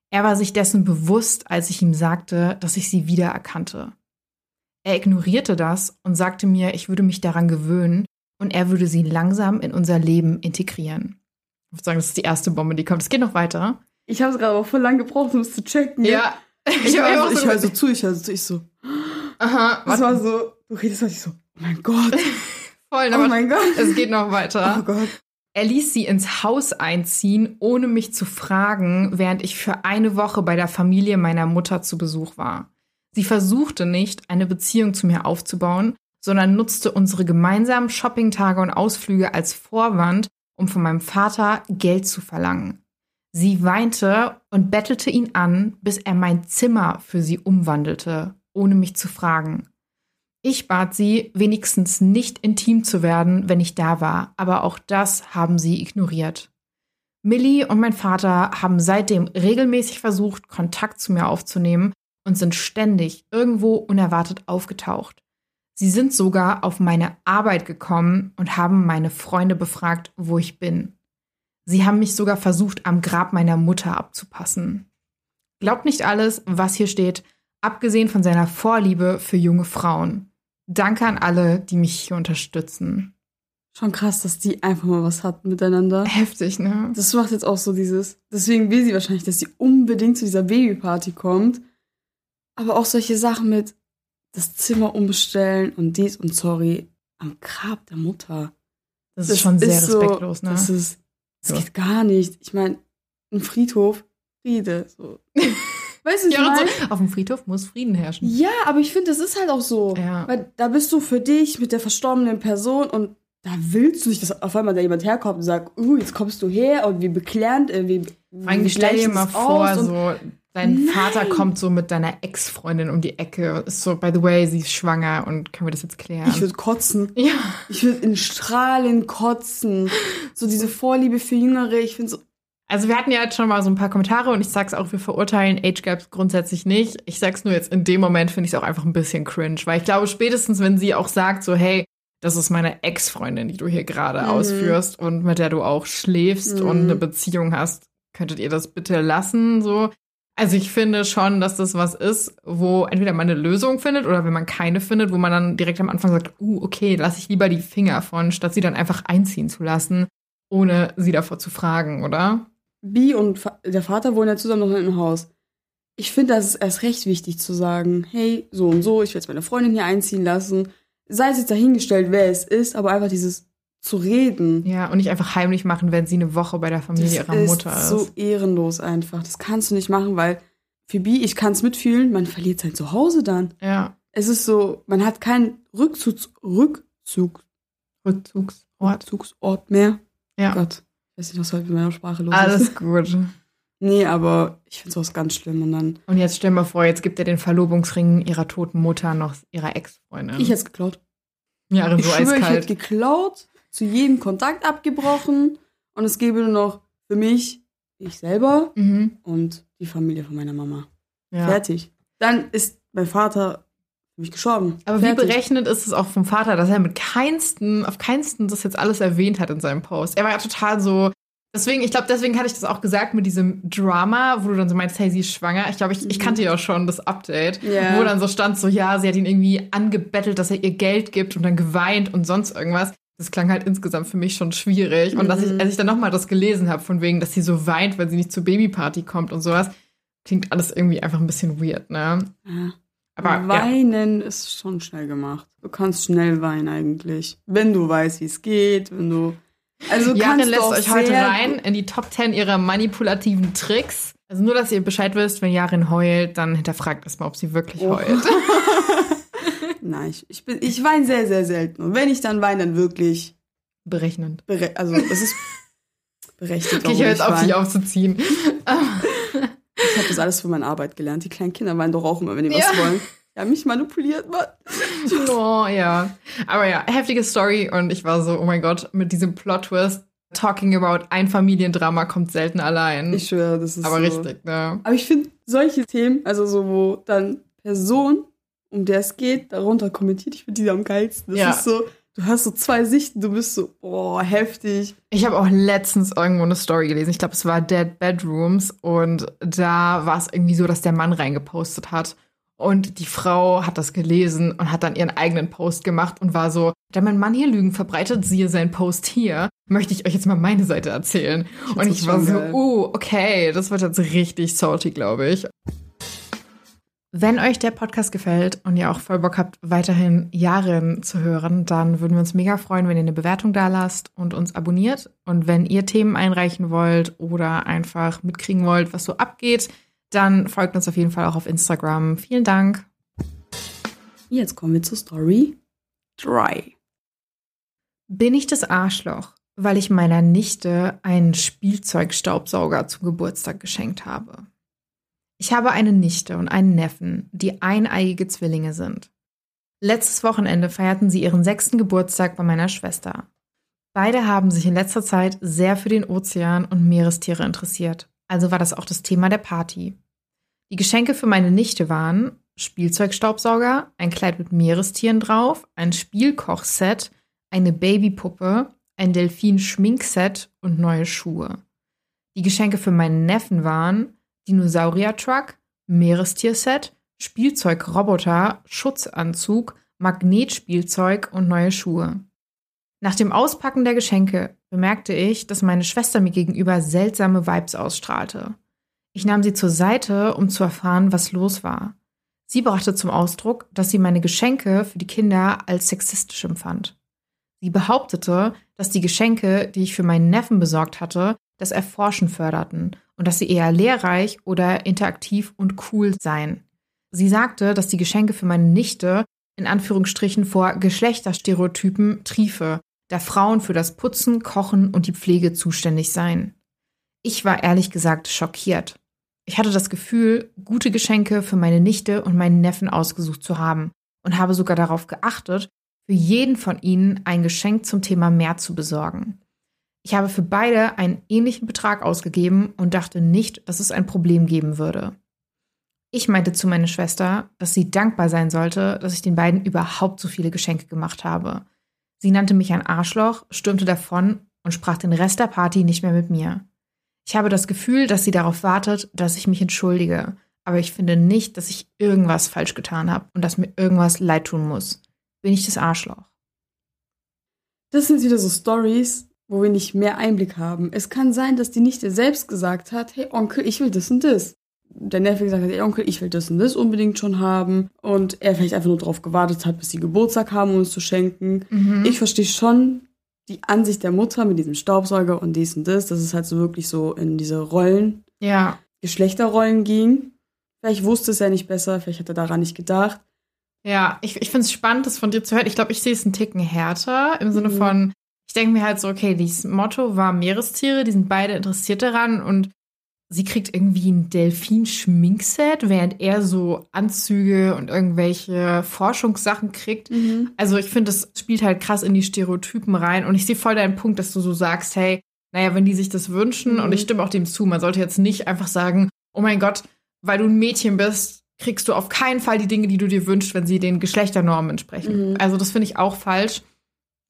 Er war sich dessen bewusst, als ich ihm sagte, dass ich sie wiedererkannte. Er ignorierte das und sagte mir, ich würde mich daran gewöhnen und er würde sie langsam in unser Leben integrieren. Ich würde sagen, das ist die erste Bombe, die kommt. Es geht noch weiter. Ich habe es gerade auch voll lang gebraucht, um es zu checken. Ja. Ich, Ich, höre auch so, ich so, hör so zu, ich höre so zu, ich so. Aha, Das warte, war so, du redest halt ich so, oh mein Gott, voll, oh aber mein Gott. es geht noch weiter. Oh Gott. Er ließ sie ins Haus einziehen, ohne mich zu fragen, während ich für eine Woche bei der Familie meiner Mutter zu Besuch war. Sie versuchte nicht, eine Beziehung zu mir aufzubauen, sondern nutzte unsere gemeinsamen Shoppingtage und Ausflüge als Vorwand, um von meinem Vater Geld zu verlangen. Sie weinte und bettelte ihn an, bis er mein Zimmer für sie umwandelte, ohne mich zu fragen. Ich bat sie, wenigstens nicht intim zu werden, wenn ich da war, aber auch das haben sie ignoriert. Millie und mein Vater haben seitdem regelmäßig versucht, Kontakt zu mir aufzunehmen und sind ständig irgendwo unerwartet aufgetaucht. Sie sind sogar auf meine Arbeit gekommen und haben meine Freunde befragt, wo ich bin. Sie haben mich sogar versucht, am Grab meiner Mutter abzupassen. Glaubt nicht alles, was hier steht, abgesehen von seiner Vorliebe für junge Frauen. Danke an alle, die mich hier unterstützen. Schon krass, dass die einfach mal was hatten miteinander. Heftig, ne? Das macht jetzt auch so dieses. Deswegen will sie wahrscheinlich, dass sie unbedingt zu dieser Babyparty kommt. Aber auch solche Sachen mit das Zimmer umbestellen und dies und sorry am Grab der Mutter. Das, ist schon sehr so- respektlos, ne? Das ist, das Ja. geht gar nicht. Ich meine, ein Friedhof, Friede. So. weißt du, ja, so, auf dem Friedhof muss Frieden herrschen. Ja, aber ich finde, das ist halt auch so. Ja. Weil da bist du für dich mit der verstorbenen Person und da willst du nicht, dass auf einmal da jemand herkommt und sagt, uh, jetzt kommst du her und wie beklärend, äh, wie, wie stell dir mal vor, so dein Nein. Vater kommt so mit deiner Ex-Freundin um die Ecke. Ist so, by the way, sie ist schwanger und können wir das jetzt klären? Ich würde kotzen. ja. Ich würde in Strahlen kotzen. So diese Vorliebe für Jüngere, ich finde so, Also wir hatten ja jetzt schon mal so ein paar Kommentare und ich sag's auch, wir verurteilen Age Gaps grundsätzlich nicht. Ich sag's nur jetzt in dem Moment finde ich es auch einfach ein bisschen cringe, weil ich glaube spätestens, wenn sie auch sagt so, hey, das ist meine Ex-Freundin, die du hier gerade Mhm. ausführst und mit der du auch schläfst Mhm. und eine Beziehung hast, könntet ihr das bitte lassen, so. Also ich finde schon, dass das was ist, wo entweder man eine Lösung findet oder wenn man keine findet, wo man dann direkt am Anfang sagt, uh, okay, lass ich lieber die Finger von, statt sie dann einfach einziehen zu lassen, ohne sie davor zu fragen, oder? Bi und der Vater wohnen ja zusammen noch in einem Haus. Ich finde, das ist erst recht wichtig zu sagen, hey, so und so, ich will jetzt meine Freundin hier einziehen lassen. Sei es jetzt dahingestellt, wer es ist, aber einfach dieses zu reden. Ja, und nicht einfach heimlich machen, wenn sie eine Woche bei der Familie ihrer ist Mutter ist. so ehrenlos einfach. Das kannst du nicht machen, weil Bi, ich kann es mitfühlen, man verliert sein Zuhause dann. ja, Es ist so, man hat keinen Rückzugs Rückzug Rückzugsort. Rückzugsort mehr. Ja, Gott, ich weiß nicht, was heute mit meiner Sprache los alles ist. gut. Nee, aber ich finde sowas ganz schlimm. Und dann, Und jetzt stell mal vor, jetzt gibt er den Verlobungsring ihrer toten Mutter noch ihrer Ex-Freundin. ich hätte es geklaut. ja, Ich so schwöre, ich hätte eiskalt. geklaut, zu jedem Kontakt abgebrochen und es gäbe nur noch für mich, ich selber Mhm. und die Familie von meiner Mama. Ja. Fertig. Dann ist mein Vater für mich gestorben. Aber wie Fertig. berechnet ist es auch vom Vater, dass er mit keinsten, auf keinsten das jetzt alles erwähnt hat in seinem Post. Er war ja total so. Deswegen, ich glaube, deswegen hatte ich das auch gesagt mit diesem Drama, wo du dann so meinst, hey, sie ist schwanger. Ich glaube, ich, ich Mhm. kannte ja auch schon das Update, Ja. wo dann so stand, so ja, sie hat ihn irgendwie angebettelt, dass er ihr Geld gibt und dann geweint und sonst irgendwas. Das klang halt insgesamt für mich schon schwierig. Und dass ich, Mhm. als ich dann nochmal das gelesen habe, von wegen, dass sie so weint, weil sie nicht zur Babyparty kommt und sowas, klingt alles irgendwie einfach ein bisschen weird, ne? Ja. Aber ja. Weinen ist schon schnell gemacht. Du kannst schnell weinen eigentlich. Wenn du weißt, wie es geht, wenn du. Also du lässt euch heute rein in die Top 10 ihrer manipulativen Tricks. Also nur, dass ihr Bescheid wisst, wenn Jarin heult, dann hinterfragt erstmal, ob sie wirklich Oh. heult. Nein, ich, ich, bin, ich weine sehr, sehr selten. Und wenn ich dann weine, dann wirklich. Berechnend. Bere also, es ist berechtigt. Okay, ich höre jetzt auf, dich aufzuziehen. Ich habe das alles für meine Arbeit gelernt. Die kleinen Kinder meinen doch auch immer, wenn die Ja. was wollen. Ja, mich manipuliert, Mann. Oh, ja. Aber ja, heftige Story und ich war so, oh mein Gott, mit diesem Plot-Twist, talking about ein Familiendrama kommt selten allein. Ich schwöre, das ist Aber so. richtig, ne? Aber ich finde solche Themen, also so, wo dann Person, um der es geht, darunter kommentiert, ich finde die am geilsten. Das Ja. ist so, du hast so zwei Sichten, du bist so, oh, heftig. Ich habe auch letztens irgendwo eine Story gelesen. Ich glaube, es war Dead Bedrooms und da war es irgendwie so, dass der Mann reingepostet hat. Und die Frau hat das gelesen und hat dann ihren eigenen Post gemacht und war so, da mein Mann hier Lügen verbreitet, siehe seinen Post hier, möchte ich euch jetzt mal meine Seite erzählen. Und das ich war so, geil. oh, okay, das wird jetzt richtig salty, glaube ich. Wenn euch der Podcast gefällt und ihr auch voll Bock habt, weiterhin Jahre zu hören, dann würden wir uns mega freuen, wenn ihr eine Bewertung da lasst und uns abonniert. Und wenn ihr Themen einreichen wollt oder einfach mitkriegen wollt, was so abgeht, dann folgt uns auf jeden Fall auch auf Instagram. Vielen Dank. Jetzt kommen wir zur Story 3. Bin ich das Arschloch, weil ich meiner Nichte einen Spielzeugstaubsauger zum Geburtstag geschenkt habe? Ich habe eine Nichte und einen Neffen, die eineigige Zwillinge sind. Letztes Wochenende feierten sie ihren sechsten Geburtstag bei meiner Schwester. Beide haben sich in letzter Zeit sehr für den Ozean und Meerestiere interessiert, also war das auch das Thema der Party. Die Geschenke für meine Nichte waren Spielzeugstaubsauger, ein Kleid mit Meerestieren drauf, ein Spielkochset, eine Babypuppe, ein Delfin-Schminkset und neue Schuhe. Die Geschenke für meinen Neffen waren Dinosaurier-Truck, Meerestierset, Spielzeugroboter, Schutzanzug, Magnetspielzeug und neue Schuhe. Nach dem Auspacken der Geschenke bemerkte ich, dass meine Schwester mir gegenüber seltsame Vibes ausstrahlte. Ich nahm sie zur Seite, um zu erfahren, was los war. Sie brachte zum Ausdruck, dass sie meine Geschenke für die Kinder als sexistisch empfand. Sie behauptete, dass die Geschenke, die ich für meinen Neffen besorgt hatte, das Erforschen förderten und dass sie eher lehrreich oder interaktiv und cool seien. Sie sagte, dass die Geschenke für meine Nichte in Anführungsstrichen vor Geschlechterstereotypen triefe, da Frauen für das Putzen, Kochen und die Pflege zuständig seien. Ich war ehrlich gesagt schockiert. Ich hatte das Gefühl, gute Geschenke für meine Nichte und meinen Neffen ausgesucht zu haben und habe sogar darauf geachtet, für jeden von ihnen ein Geschenk zum Thema mehr zu besorgen. Ich habe für beide einen ähnlichen Betrag ausgegeben und dachte nicht, dass es ein Problem geben würde. Ich meinte zu meiner Schwester, dass sie dankbar sein sollte, dass ich den beiden überhaupt so viele Geschenke gemacht habe. Sie nannte mich ein Arschloch, stürmte davon und sprach den Rest der Party nicht mehr mit mir. Ich habe das Gefühl, dass sie darauf wartet, dass ich mich entschuldige, aber ich finde nicht, dass ich irgendwas falsch getan habe und dass mir irgendwas leid tun muss. Bin ich das Arschloch? Das sind wieder so Stories, wo wir nicht mehr Einblick haben. Es kann sein, dass die Nichte selbst gesagt hat, hey Onkel, ich will das und das. Der Neffe gesagt hat, hey Onkel, ich will das und das unbedingt schon haben. Und er vielleicht einfach nur darauf gewartet hat, bis sie Geburtstag haben, um es zu schenken. Mhm. Ich verstehe schon die Ansicht der Mutter mit diesem Staubsauger und dies und das, dass es halt so wirklich so in diese Rollen, ja, Geschlechterrollen ging. Vielleicht wusste es er nicht besser, vielleicht hat er daran nicht gedacht. Ja, ich, ich finde es spannend, das von dir zu hören. Ich glaube, ich sehe es einen Ticken härter im Sinne Mhm. von, ich denke mir halt so, okay, dieses Motto war Meerestiere, die sind beide interessiert daran und sie kriegt irgendwie ein Delfin-Schminkset, während er so Anzüge und irgendwelche Forschungssachen kriegt. Also ich finde, das spielt halt krass in die Stereotypen rein und ich sehe voll deinen Punkt, dass du so sagst, hey, naja, wenn die sich das wünschen Mhm. und ich stimme auch dem zu, man sollte jetzt nicht einfach sagen, oh mein Gott, weil du ein Mädchen bist, kriegst du auf keinen Fall die Dinge, die du dir wünschst, wenn sie den Geschlechternormen entsprechen. Mhm. Also das finde ich auch falsch.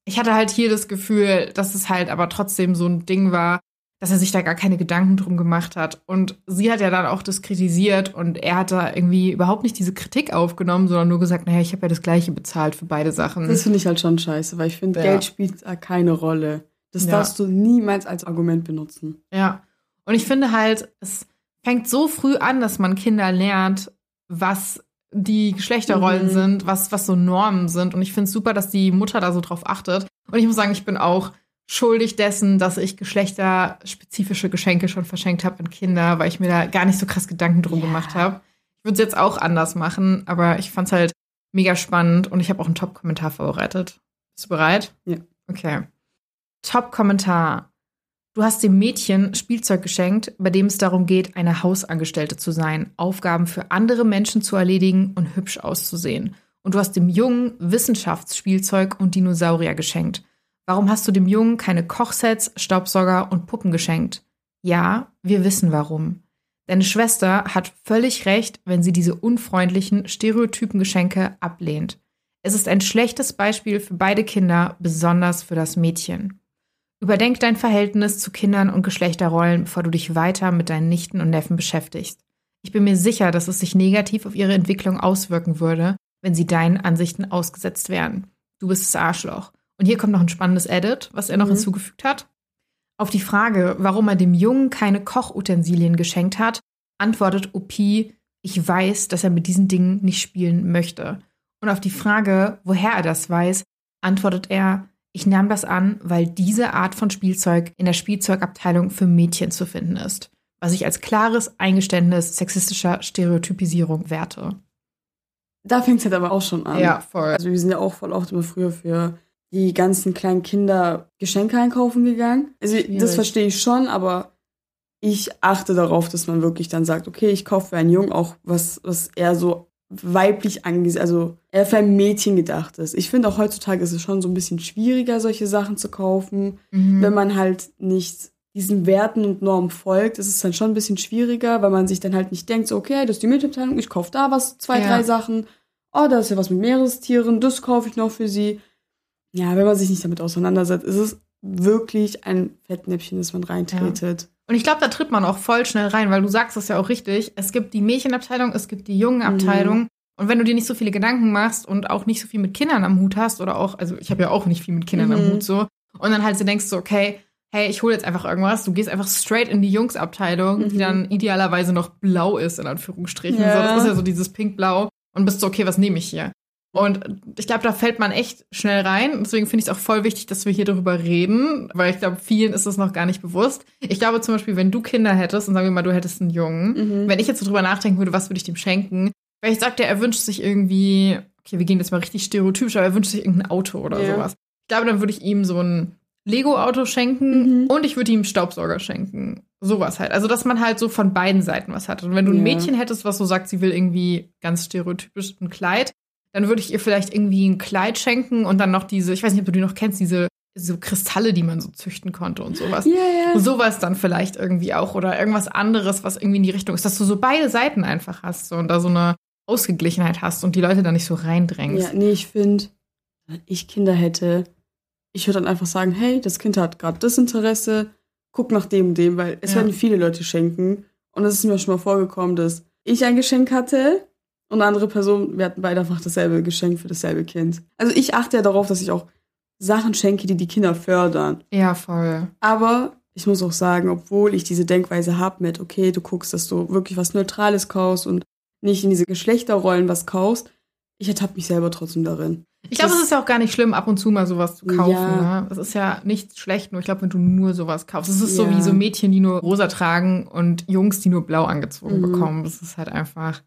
Ich hatte halt hier das Gefühl, dass es halt aber trotzdem so ein Ding war, dass er sich da gar keine Gedanken drum gemacht hat. Und sie hat ja dann auch das kritisiert und er hat da irgendwie überhaupt nicht diese Kritik aufgenommen, sondern nur gesagt, naja, ich habe ja das Gleiche bezahlt für beide Sachen. Das finde ich halt schon scheiße, weil ich finde, Ja. Geld spielt da keine Rolle. Das Ja. darfst du niemals als Argument benutzen. Ja. Und ich finde halt, es fängt so früh an, dass man Kinder lernt, was die Geschlechterrollen Mhm. sind, was, was so Normen sind. Und ich finde es super, dass die Mutter da so drauf achtet. Und ich muss sagen, ich bin auch schuldig dessen, dass ich geschlechterspezifische Geschenke schon verschenkt habe an Kinder, weil ich mir da gar nicht so krass Gedanken drum Ja. gemacht habe. Ich würde es jetzt auch anders machen, aber ich fand es halt mega spannend und ich habe auch einen Top-Kommentar vorbereitet. Bist du bereit? Ja. Okay. Top-Kommentar. Du hast dem Mädchen Spielzeug geschenkt, bei dem es darum geht, eine Hausangestellte zu sein, Aufgaben für andere Menschen zu erledigen und hübsch auszusehen. Und du hast dem Jungen Wissenschaftsspielzeug und Dinosaurier geschenkt. Warum hast du dem Jungen keine Kochsets, Staubsauger und Puppen geschenkt? Ja, wir wissen warum. Deine Schwester hat völlig recht, wenn sie diese unfreundlichen, stereotypen Geschenke ablehnt. Es ist ein schlechtes Beispiel für beide Kinder, besonders für das Mädchen. Überdenk dein Verhältnis zu Kindern und Geschlechterrollen, bevor du dich weiter mit deinen Nichten und Neffen beschäftigst. Ich bin mir sicher, dass es sich negativ auf ihre Entwicklung auswirken würde, wenn sie deinen Ansichten ausgesetzt wären. Du bist das Arschloch. Und hier kommt noch ein spannendes Edit, was er noch mhm. hinzugefügt hat. Auf die Frage, warum er dem Jungen keine Kochutensilien geschenkt hat, antwortet Opi, ich weiß, dass er mit diesen Dingen nicht spielen möchte. Und auf die Frage, woher er das weiß, antwortet er, ich nahm das an, weil diese Art von Spielzeug in der Spielzeugabteilung für Mädchen zu finden ist, was ich als klares Eingeständnis sexistischer Stereotypisierung werte. Da fängt es halt aber auch schon an. Ja, voll. Also wir sind ja auch voll oft immer früher für die ganzen kleinen Kinder Geschenke einkaufen gegangen. Also Schwierig. das verstehe ich schon, aber ich achte darauf, dass man wirklich dann sagt, okay, ich kaufe für einen Jungen auch was, was eher so weiblich angesehen, also eher für ein Mädchen gedacht ist. Ich finde auch heutzutage ist es schon so ein bisschen schwieriger, solche Sachen zu kaufen, mhm. wenn man halt nicht diesen Werten und Normen folgt, ist es dann schon ein bisschen schwieriger, weil man sich dann halt nicht denkt, so, okay, das ist die Mitteilung, ich kaufe da was, zwei, ja. drei Sachen. Oh, da ist ja was mit Meerestieren, das kaufe ich noch für sie. Ja, wenn man sich nicht damit auseinandersetzt, ist es wirklich ein Fettnäpfchen, das man reintretet. Ja. Und ich glaube, da tritt man auch voll schnell rein, weil du sagst das ja auch richtig. Es gibt die Mädchenabteilung, es gibt die Jungenabteilung. Mhm. Und wenn du dir nicht so viele Gedanken machst und auch nicht so viel mit Kindern am Hut hast oder auch, also ich habe ja auch nicht viel mit Kindern mhm. am Hut so, und dann halt so denkst du, okay, hey, ich hole jetzt einfach irgendwas, du gehst einfach straight in die Jungsabteilung, mhm. die dann idealerweise noch blau ist, in Anführungsstrichen. Ja. So, das ist ja so dieses pink-blau und bist so, okay, was nehme ich hier? Und ich glaube, da fällt man echt schnell rein. Deswegen finde ich es auch voll wichtig, dass wir hier darüber reden, weil ich glaube, vielen ist es noch gar nicht bewusst. Ich glaube zum Beispiel, wenn du Kinder hättest und sagen wir mal, du hättest einen Jungen, mhm. wenn ich jetzt so drüber nachdenken würde, was würde ich dem schenken? Weil ich sagte, er wünscht sich irgendwie, okay, wir gehen jetzt mal richtig stereotypisch, aber er wünscht sich irgendein Auto oder ja. sowas. Ich glaube, dann würde ich ihm so ein Lego-Auto schenken mhm. und ich würde ihm Staubsauger schenken. Sowas halt. Also, dass man halt so von beiden Seiten was hat. Und wenn du ein ja. Mädchen hättest, was so sagt, sie will irgendwie ganz stereotypisch ein Kleid, dann würde ich ihr vielleicht irgendwie ein Kleid schenken und dann noch diese, ich weiß nicht, ob du die noch kennst, diese so Kristalle, die man so züchten konnte und sowas. Ja, yeah, ja. Sowas dann vielleicht irgendwie auch oder irgendwas anderes, was irgendwie in die Richtung ist, dass du so beide Seiten einfach hast so, und da so eine Ausgeglichenheit hast und die Leute da nicht so reindrängst. Ja, nee, ich finde, wenn ich Kinder hätte, ich würde dann einfach sagen, hey, das Kind hat gerade das Interesse, guck nach dem und dem, weil es ja. werden viele Leute schenken. Und es ist mir schon mal vorgekommen, dass ich ein Geschenk hatte und eine andere Person, wir hatten beide einfach dasselbe Geschenk für dasselbe Kind. Also ich achte ja darauf, dass ich auch Sachen schenke, die die Kinder fördern. Ja, voll. Aber ich muss auch sagen, obwohl ich diese Denkweise habe mit, okay, du guckst, dass du wirklich was Neutrales kaufst und nicht in diese Geschlechterrollen was kaufst, ich ertappe mich selber trotzdem darin. Ich glaube, es ist ja auch gar nicht schlimm, ab und zu mal sowas zu kaufen. Ja. Ne? Das ist ja nicht schlecht, nur ich glaube, wenn du nur sowas kaufst. Es ist ja. so wie so Mädchen, die nur rosa tragen und Jungs, die nur blau angezogen mhm. bekommen. Das ist halt einfach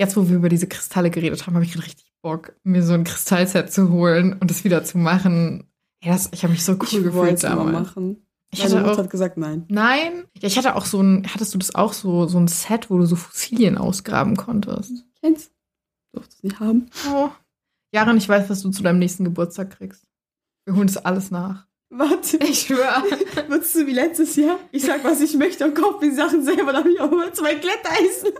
jetzt, wo wir über diese Kristalle geredet haben, habe ich richtig Bock, mir so ein Kristallset zu holen und das wieder zu machen. Ja, das, ich habe mich so cool ich gefühlt damals. machen. Ich hatte auch, hat gesagt nein. Nein? Ja, ich hatte auch so ein, hattest du das auch so, so ein Set, wo du so Fossilien ausgraben konntest? Kennst du? Durftest nicht haben. Oh. Jaren, ich weiß, was du zu deinem nächsten Geburtstag kriegst. Wir holen das alles nach. Warte. Ich schwöre. Würdest du wie letztes Jahr? Ich sag, was ich möchte und kaufe die Sachen selber, dann habe ich auch immer zwei Glätteisen.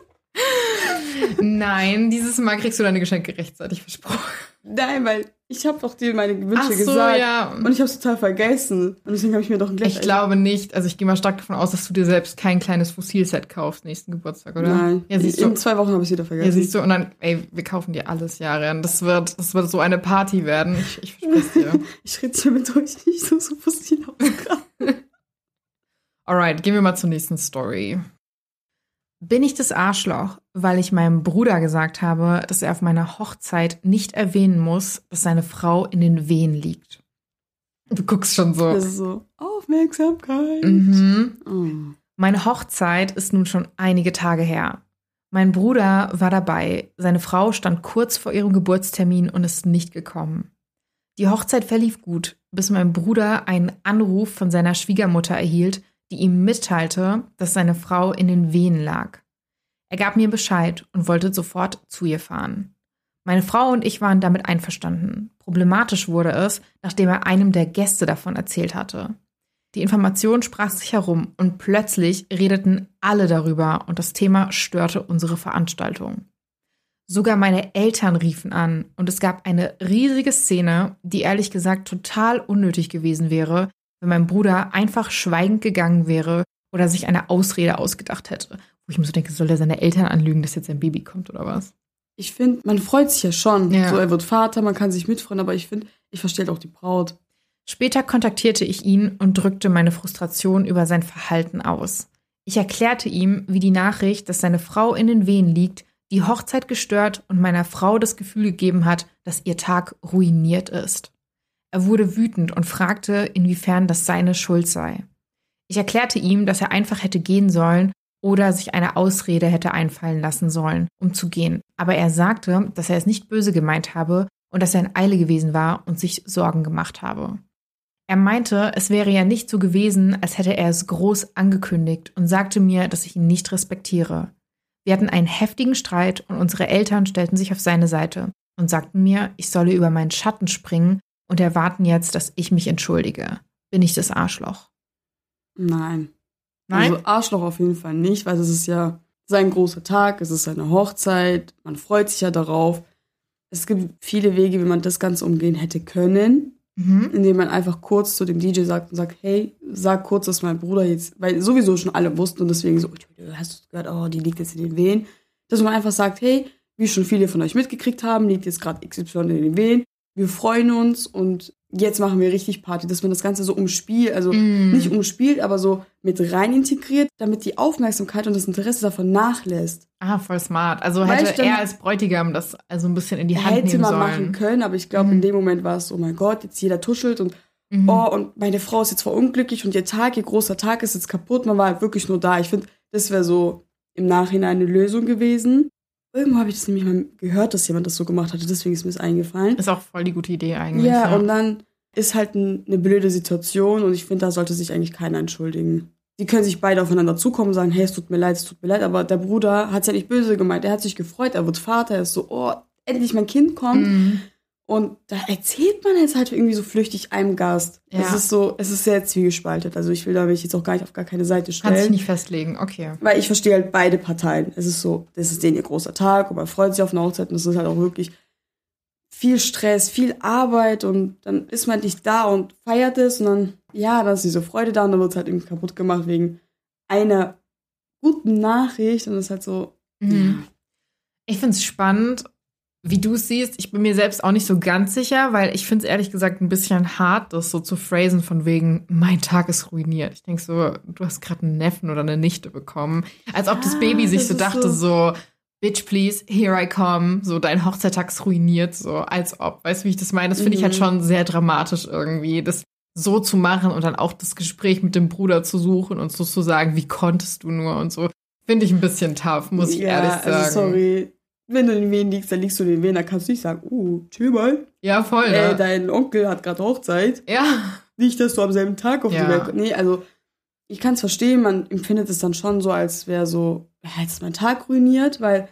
Nein, dieses Mal kriegst du deine Geschenke rechtzeitig versprochen. Nein, weil ich habe doch dir meine Wünsche Ach so, gesagt ja. und ich habe total vergessen und deswegen habe ich mir doch ein Glätt Ich glaube nicht, also ich gehe mal stark davon aus, dass du dir selbst kein kleines Fossilset kaufst nächsten Geburtstag, oder? Nein. Ja, siehst du. In zwei Wochen habe ich es wieder vergessen. Ja, siehst du und dann ey, wir kaufen dir alles, Jahre. Das wird das wird so eine Party werden. Ich, ich verspreche dir. ich rede hier mit euch nicht so so fossil ausgraben. Alright, gehen wir mal zur nächsten Story. Bin ich das Arschloch, weil ich meinem Bruder gesagt habe, dass er auf meiner Hochzeit nicht erwähnen muss, dass seine Frau in den Wehen liegt? Du guckst schon so. Das ist so Aufmerksamkeit. Mhm. Oh. Meine Hochzeit ist nun schon einige Tage her. Mein Bruder war dabei. Seine Frau stand kurz vor ihrem Geburtstermin und ist nicht gekommen. Die Hochzeit verlief gut, bis mein Bruder einen Anruf von seiner Schwiegermutter erhielt, die ihm mitteilte, dass seine Frau in den Wehen lag. Er gab mir Bescheid und wollte sofort zu ihr fahren. Meine Frau und ich waren damit einverstanden. Problematisch wurde es, nachdem er einem der Gäste davon erzählt hatte. Die Information sprach sich herum und plötzlich redeten alle darüber und das Thema störte unsere Veranstaltung. Sogar meine Eltern riefen an und es gab eine riesige Szene, die ehrlich gesagt total unnötig gewesen wäre, wenn mein Bruder einfach schweigend gegangen wäre oder sich eine Ausrede ausgedacht hätte. Wo ich mir so denke, soll er seine Eltern anlügen, dass jetzt sein Baby kommt oder was? Ich finde, man freut sich ja schon. Ja. So, er wird Vater, man kann sich mitfreuen, aber ich finde, ich verstehe auch die Braut. Später kontaktierte ich ihn und drückte meine Frustration über sein Verhalten aus. Ich erklärte ihm, wie die Nachricht, dass seine Frau in den Wehen liegt, die Hochzeit gestört und meiner Frau das Gefühl gegeben hat, dass ihr Tag ruiniert ist. Er wurde wütend und fragte, inwiefern das seine Schuld sei. Ich erklärte ihm, dass er einfach hätte gehen sollen oder sich eine Ausrede hätte einfallen lassen sollen, um zu gehen. Aber er sagte, dass er es nicht böse gemeint habe und dass er in Eile gewesen war und sich Sorgen gemacht habe. Er meinte, es wäre ja nicht so gewesen, als hätte er es groß angekündigt und sagte mir, dass ich ihn nicht respektiere. Wir hatten einen heftigen Streit und unsere Eltern stellten sich auf seine Seite und sagten mir, ich solle über meinen Schatten springen und erwarten jetzt, dass ich mich entschuldige. Bin ich das Arschloch? Nein. Nein? Also Arschloch auf jeden Fall nicht, weil es ist ja sein großer Tag, es ist seine Hochzeit, man freut sich ja darauf. Es gibt viele Wege, wie man das Ganze umgehen hätte können, mhm. indem man einfach kurz zu dem DJ sagt und sagt, hey, sag kurz, dass mein Bruder jetzt, weil sowieso schon alle wussten und deswegen so, hast du gehört, oh, die liegt jetzt in den Wehen, dass man einfach sagt, hey, wie schon viele von euch mitgekriegt haben, liegt jetzt gerade XY in den Wehen, wir freuen uns und jetzt machen wir richtig Party, dass man das Ganze so umspielt, also Mm. nicht umspielt, aber so mit rein integriert, damit die Aufmerksamkeit und das Interesse davon nachlässt. Ah, voll smart. Also Weißt hätte er als Bräutigam das also ein bisschen in die Hand Hätte nehmen man sollen. machen können, aber ich glaube, Mhm. in dem Moment war es so, oh mein Gott, jetzt jeder tuschelt und Mhm. oh, und meine Frau ist jetzt verunglücklich und ihr Tag, ihr großer Tag ist jetzt kaputt. Man war halt wirklich nur da. Ich finde, das wäre so im Nachhinein eine Lösung gewesen. Irgendwo habe ich das nämlich mal gehört, dass jemand das so gemacht hatte, deswegen ist mir das eingefallen. Ist auch voll die gute Idee eigentlich. Ja, und dann ist halt ein, eine blöde Situation und ich finde, da sollte sich eigentlich keiner entschuldigen. Die können sich beide aufeinander zukommen und sagen, hey, es tut mir leid, es tut mir leid, aber der Bruder hat es ja nicht böse gemeint. Er hat sich gefreut, er wird Vater, er ist so, oh, endlich mein Kind kommt. Mhm. Und da erzählt man jetzt halt irgendwie so flüchtig einem Gast. Es Ja. ist so, es ist sehr zwiegespaltet. Also ich will da mich jetzt auch gar nicht auf gar keine Seite Kann sich stellen. nicht festlegen. Okay. Weil ich verstehe halt beide Parteien. Es ist so, das ist denen ihr großer Tag und man freut sich auf eine Hochzeit und das ist halt auch wirklich viel Stress, viel Arbeit und dann ist man nicht da und feiert es und dann, ja, dann ist diese Freude da und dann wird es halt irgendwie kaputt gemacht wegen einer guten Nachricht und das ist halt so, Mhm. Ich finde es spannend, wie du es siehst. Ich bin mir selbst auch nicht so ganz sicher, weil ich finde es ehrlich gesagt ein bisschen hart, das so zu phrasen von wegen, mein Tag ist ruiniert. Ich denke so, du hast gerade einen Neffen oder eine Nichte bekommen. Als ob das Ja, Baby sich das so dachte, so- so, Bitch, please, here I come. So, dein Hochzeittag ist ruiniert, so, als ob. Weißt du, wie ich das meine? Das finde ich halt Mhm. schon sehr dramatisch irgendwie, das so zu machen und dann auch das Gespräch mit dem Bruder zu suchen und so zu sagen, wie konntest du nur und so. Finde ich ein bisschen tough, muss ich ja, ehrlich sagen. also sorry. Wenn du in den Wehen liegst, dann liegst du in den Wehen, dann kannst du nicht sagen, uh, chill mal. Ja, voll. Ey, Ne? dein Onkel hat gerade Hochzeit. ja. Nicht, dass du am selben Tag auf Ja. die Welt kommst. Nee, also ich kann es verstehen, man empfindet es dann schon so, als wäre so, ja, jetzt ist mein Tag ruiniert, weil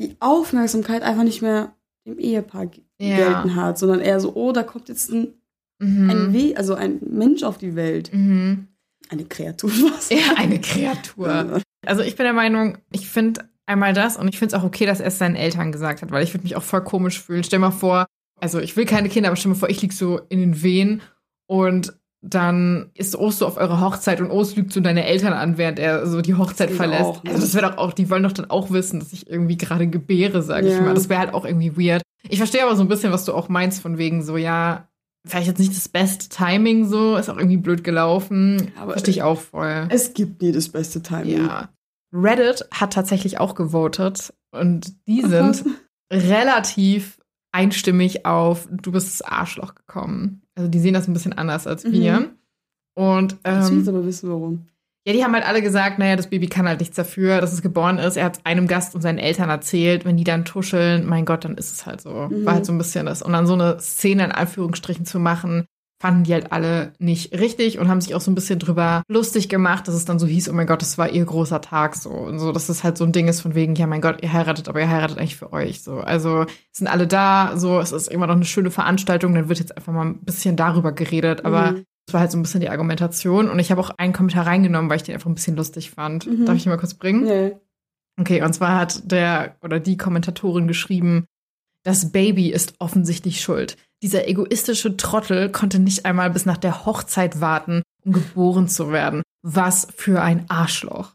die Aufmerksamkeit einfach nicht mehr dem Ehepaar Ja. gelten hat, sondern eher so, oh, da kommt jetzt ein, ein Mhm. We also ein Mensch auf die Welt. Mhm. Eine Kreatur, was? Ja, eine Kreatur. Also ich bin der Meinung, ich finde einmal das und ich finde es auch okay, dass er es seinen Eltern gesagt hat, weil ich würde mich auch voll komisch fühlen. Stell mal vor, also ich will keine Kinder, aber stell mal vor, ich lieg so in den Wehen und dann ist Ost so auf eurer Hochzeit und Ost lügt so deine Eltern an, während er so die Hochzeit verlässt. auch, ne? Also das wäre doch auch, die wollen doch dann auch wissen, dass ich irgendwie gerade gebäre, sag ich Ja. mal. Das wäre halt auch irgendwie weird. Ich verstehe aber so ein bisschen, was du auch meinst, von wegen so, ja, vielleicht jetzt nicht das beste Timing so, ist auch irgendwie blöd gelaufen. Aber- Verstehe ich auch voll. Es gibt nie das beste Timing. Ja. Reddit hat tatsächlich auch gewotet und die sind relativ einstimmig auf du bist das Arschloch gekommen. Also die sehen das ein bisschen anders als wir. Mhm. Und Ich will jetzt ähm, aber wissen, warum. Ja, die haben halt alle gesagt, naja, das Baby kann halt nichts dafür, dass es geboren ist. Er hat einem Gast und seinen Eltern erzählt. Wenn die dann tuscheln, mein Gott, dann ist es halt so. Mhm. War halt so ein bisschen das. Und dann so eine Szene in Anführungsstrichen zu machen, fanden die halt alle nicht richtig und haben sich auch so ein bisschen drüber lustig gemacht, dass es dann so hieß, oh mein Gott, das war ihr großer Tag so. Und so, dass das halt so ein Ding ist von wegen, ja mein Gott, ihr heiratet, aber ihr heiratet eigentlich für euch. So. Also sind alle da, so, es ist immer noch eine schöne Veranstaltung, dann wird jetzt einfach mal ein bisschen darüber geredet, aber Mhm. das war halt so ein bisschen die Argumentation. Und ich habe auch einen Kommentar reingenommen, weil ich den einfach ein bisschen lustig fand. Mhm. Darf ich den mal kurz bringen? Nee. Okay, und zwar hat der oder die Kommentatorin geschrieben, das Baby ist offensichtlich schuld. Dieser egoistische Trottel konnte nicht einmal bis nach der Hochzeit warten, um geboren zu werden. Was für ein Arschloch.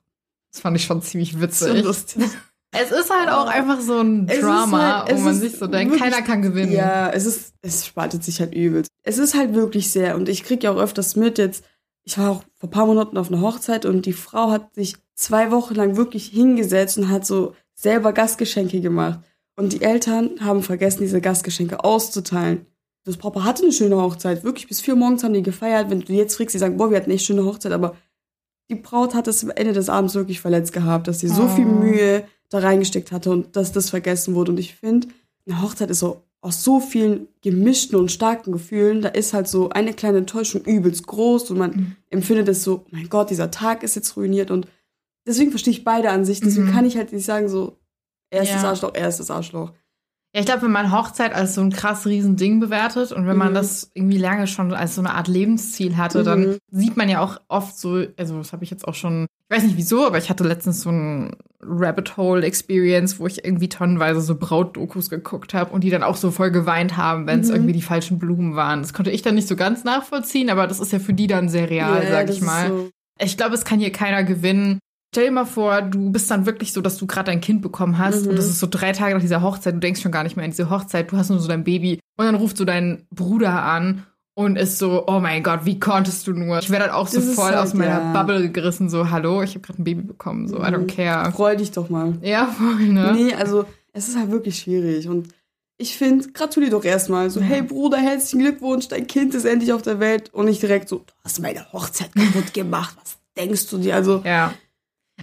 Das fand ich schon ziemlich So witzig. lustig. Es ist halt auch einfach so ein Es Drama, halt- wo man sich so denkt, wirklich- keiner kann gewinnen. Ja, es ist, es spaltet sich halt übelst. Es ist halt wirklich sehr, und ich krieg ja auch öfters mit jetzt, ich war auch vor ein paar Monaten auf einer Hochzeit und die Frau hat sich zwei Wochen lang wirklich hingesetzt und hat so selber Gastgeschenke gemacht. Und die Eltern haben vergessen, diese Gastgeschenke auszuteilen. Das Papa hatte eine schöne Hochzeit. Wirklich bis vier morgens haben die gefeiert. Wenn du jetzt fragst, die sagen, boah, wir hatten echt schöne Hochzeit, aber die Braut hat es am Ende des Abends wirklich verletzt gehabt, dass sie so viel Mühe da reingesteckt hatte und dass das vergessen wurde. Und ich finde, eine Hochzeit ist so aus so vielen gemischten und starken Gefühlen, da ist halt so eine kleine Enttäuschung übelst groß und man Mhm. empfindet es so, oh mein Gott, dieser Tag ist jetzt ruiniert und deswegen verstehe ich beide Ansichten. Deswegen Mhm. kann ich halt nicht sagen so, erstes Ja. Arschloch, erstes Arschloch. Ja, ich glaube, wenn man Hochzeit als so ein krass riesen Ding bewertet und wenn man Mhm. das irgendwie lange schon als so eine Art Lebensziel hatte, dann Mhm. sieht man ja auch oft so, also das habe ich jetzt auch schon, ich weiß nicht wieso, aber ich hatte letztens so ein Rabbit Hole Experience, wo ich irgendwie tonnenweise so Brautdokus geguckt habe und die dann auch so voll geweint haben, wenn es Mhm. irgendwie die falschen Blumen waren. Das konnte ich dann nicht so ganz nachvollziehen, aber das ist ja für die dann sehr real, Ja, sag ich mal. So, Ich glaube, es kann hier keiner gewinnen. Stell dir mal vor, du bist dann wirklich so, dass du gerade ein Kind bekommen hast Mhm. und das ist so drei Tage nach dieser Hochzeit, du denkst schon gar nicht mehr an diese Hochzeit, du hast nur so dein Baby und dann ruft so dein Bruder an und ist so, oh mein Gott, wie konntest du nur? Ich werde dann auch so Das voll halt, aus meiner ja. Bubble gerissen, so, hallo, ich habe gerade ein Baby bekommen, so, I don't Mhm. care. freu dich doch mal. Ja, voll, ne? Nee, also es ist halt wirklich schwierig und ich finde, gratuliere doch erstmal so, Ja. hey Bruder, herzlichen Glückwunsch, dein Kind ist endlich auf der Welt und nicht direkt so, du hast meine Hochzeit kaputt gemacht, was denkst du dir? Also, Ja.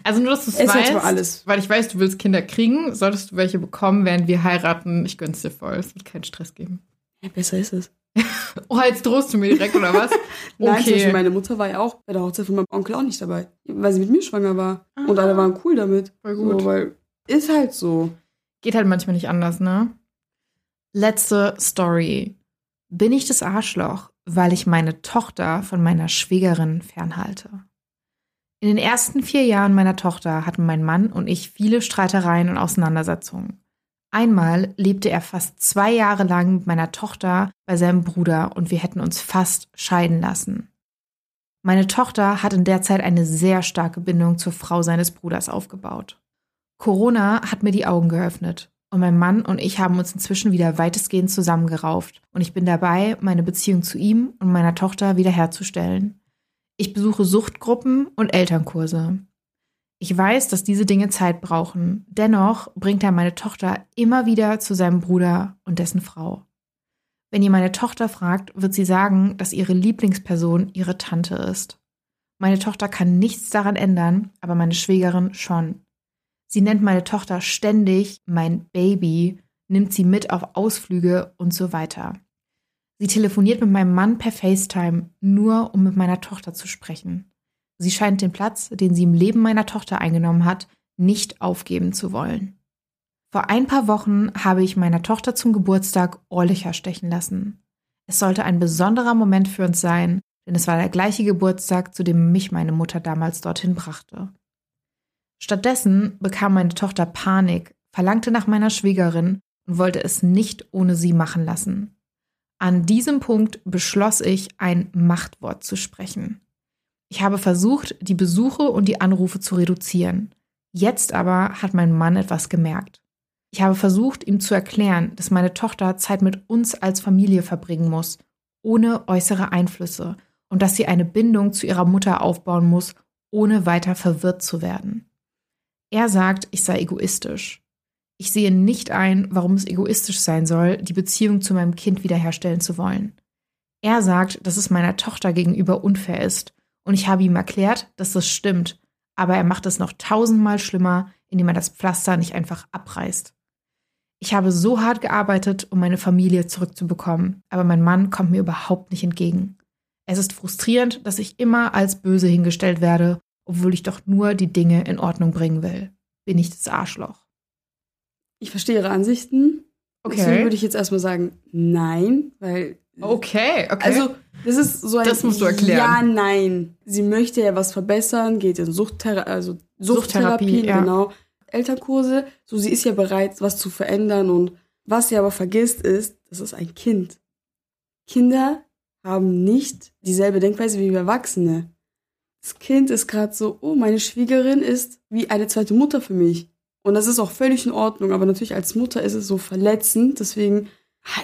Also nur, dass du es weißt, weil ich weiß, du willst Kinder kriegen, solltest du welche bekommen, während wir heiraten, ich gönn's dir voll, es wird keinen Stress geben. ja, besser ist es. Oh, jetzt drohst du mir direkt, oder was? Nein, Okay. meine Mutter war ja auch bei der Hochzeit von meinem Onkel auch nicht dabei, weil sie mit mir schwanger war. Und Ah. alle waren cool damit. Voll gut. So, weil ist halt so. Geht halt manchmal nicht anders, ne? Letzte Story. Bin ich das Arschloch, weil ich meine Tochter von meiner Schwägerin fernhalte? In den ersten vier Jahren meiner Tochter hatten mein Mann und ich viele Streitereien und Auseinandersetzungen. Einmal lebte er fast zwei Jahre lang mit meiner Tochter bei seinem Bruder und wir hätten uns fast scheiden lassen. Meine Tochter hat in der Zeit eine sehr starke Bindung zur Frau seines Bruders aufgebaut. Corona hat mir die Augen geöffnet und mein Mann und ich haben uns inzwischen wieder weitestgehend zusammengerauft und ich bin dabei, meine Beziehung zu ihm und meiner Tochter wiederherzustellen. Ich besuche Suchtgruppen und Elternkurse. Ich weiß, dass diese Dinge Zeit brauchen. Dennoch bringt er meine Tochter immer wieder zu seinem Bruder und dessen Frau. Wenn ihr meine Tochter fragt, wird sie sagen, dass ihre Lieblingsperson ihre Tante ist. Meine Tochter kann nichts daran ändern, aber meine Schwägerin schon. Sie nennt meine Tochter ständig mein Baby, nimmt sie mit auf Ausflüge und so weiter. Sie telefoniert mit meinem Mann per FaceTime, nur um mit meiner Tochter zu sprechen. Sie scheint den Platz, den sie im Leben meiner Tochter eingenommen hat, nicht aufgeben zu wollen. Vor ein paar Wochen habe ich meiner Tochter zum Geburtstag Ohrlöcher stechen lassen. Es sollte ein besonderer Moment für uns sein, denn es war der gleiche Geburtstag, zu dem mich meine Mutter damals dorthin brachte. Stattdessen bekam meine Tochter Panik, verlangte nach meiner Schwägerin und wollte es nicht ohne sie machen lassen. An diesem Punkt beschloss ich, ein Machtwort zu sprechen. Ich habe versucht, die Besuche und die Anrufe zu reduzieren. Jetzt aber hat mein Mann etwas gemerkt. Ich habe versucht, ihm zu erklären, dass meine Tochter Zeit mit uns als Familie verbringen muss, ohne äußere Einflüsse, und dass sie eine Bindung zu ihrer Mutter aufbauen muss, ohne weiter verwirrt zu werden. Er sagt, ich sei egoistisch. Ich sehe nicht ein, warum es egoistisch sein soll, die Beziehung zu meinem Kind wiederherstellen zu wollen. Er sagt, dass es meiner Tochter gegenüber unfair ist Und ich habe ihm erklärt, dass das stimmt. Aber er macht es noch tausendmal schlimmer, indem er das Pflaster nicht einfach abreißt. Ich habe so hart gearbeitet, um meine Familie zurückzubekommen, aber mein Mann kommt mir überhaupt nicht entgegen. Es ist frustrierend, dass ich immer als böse hingestellt werde, obwohl ich doch nur die Dinge in Ordnung bringen will. Bin ich das Arschloch? Ich verstehe Ihre Ansichten. Okay. Deswegen würde ich jetzt erstmal sagen, nein, weil. Okay, okay. Also, das ist so ein. Das musst du erklären. Ja, nein. Sie möchte ja was verbessern, geht in Suchtthera also Suchttherapie, Suchttherapie, ja. genau. Elternkurse. So, sie ist ja bereit, was zu verändern. Und was sie aber vergisst, ist, das ist ein Kind. Kinder haben nicht dieselbe Denkweise wie Erwachsene. Das Kind ist gerade so, oh, meine Schwiegerin ist wie eine zweite Mutter für mich. Und das ist auch völlig in Ordnung, aber natürlich als Mutter ist es so verletzend, deswegen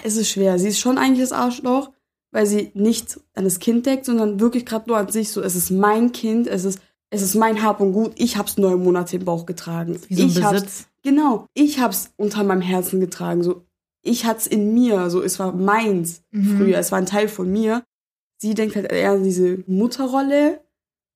ist es schwer. Sie ist schon eigentlich das Arschloch, weil sie nicht an das Kind denkt, sondern wirklich gerade nur an sich so, es ist mein Kind, es ist, es ist mein Hab und Gut, ich hab's neun Monate im Bauch getragen. Wie so ein ich hab's, Besitz. genau, ich hab's unter meinem Herzen getragen, so, ich hat's in mir, so, es war meins Mhm. früher, es war ein Teil von mir. Sie denkt halt eher an diese Mutterrolle,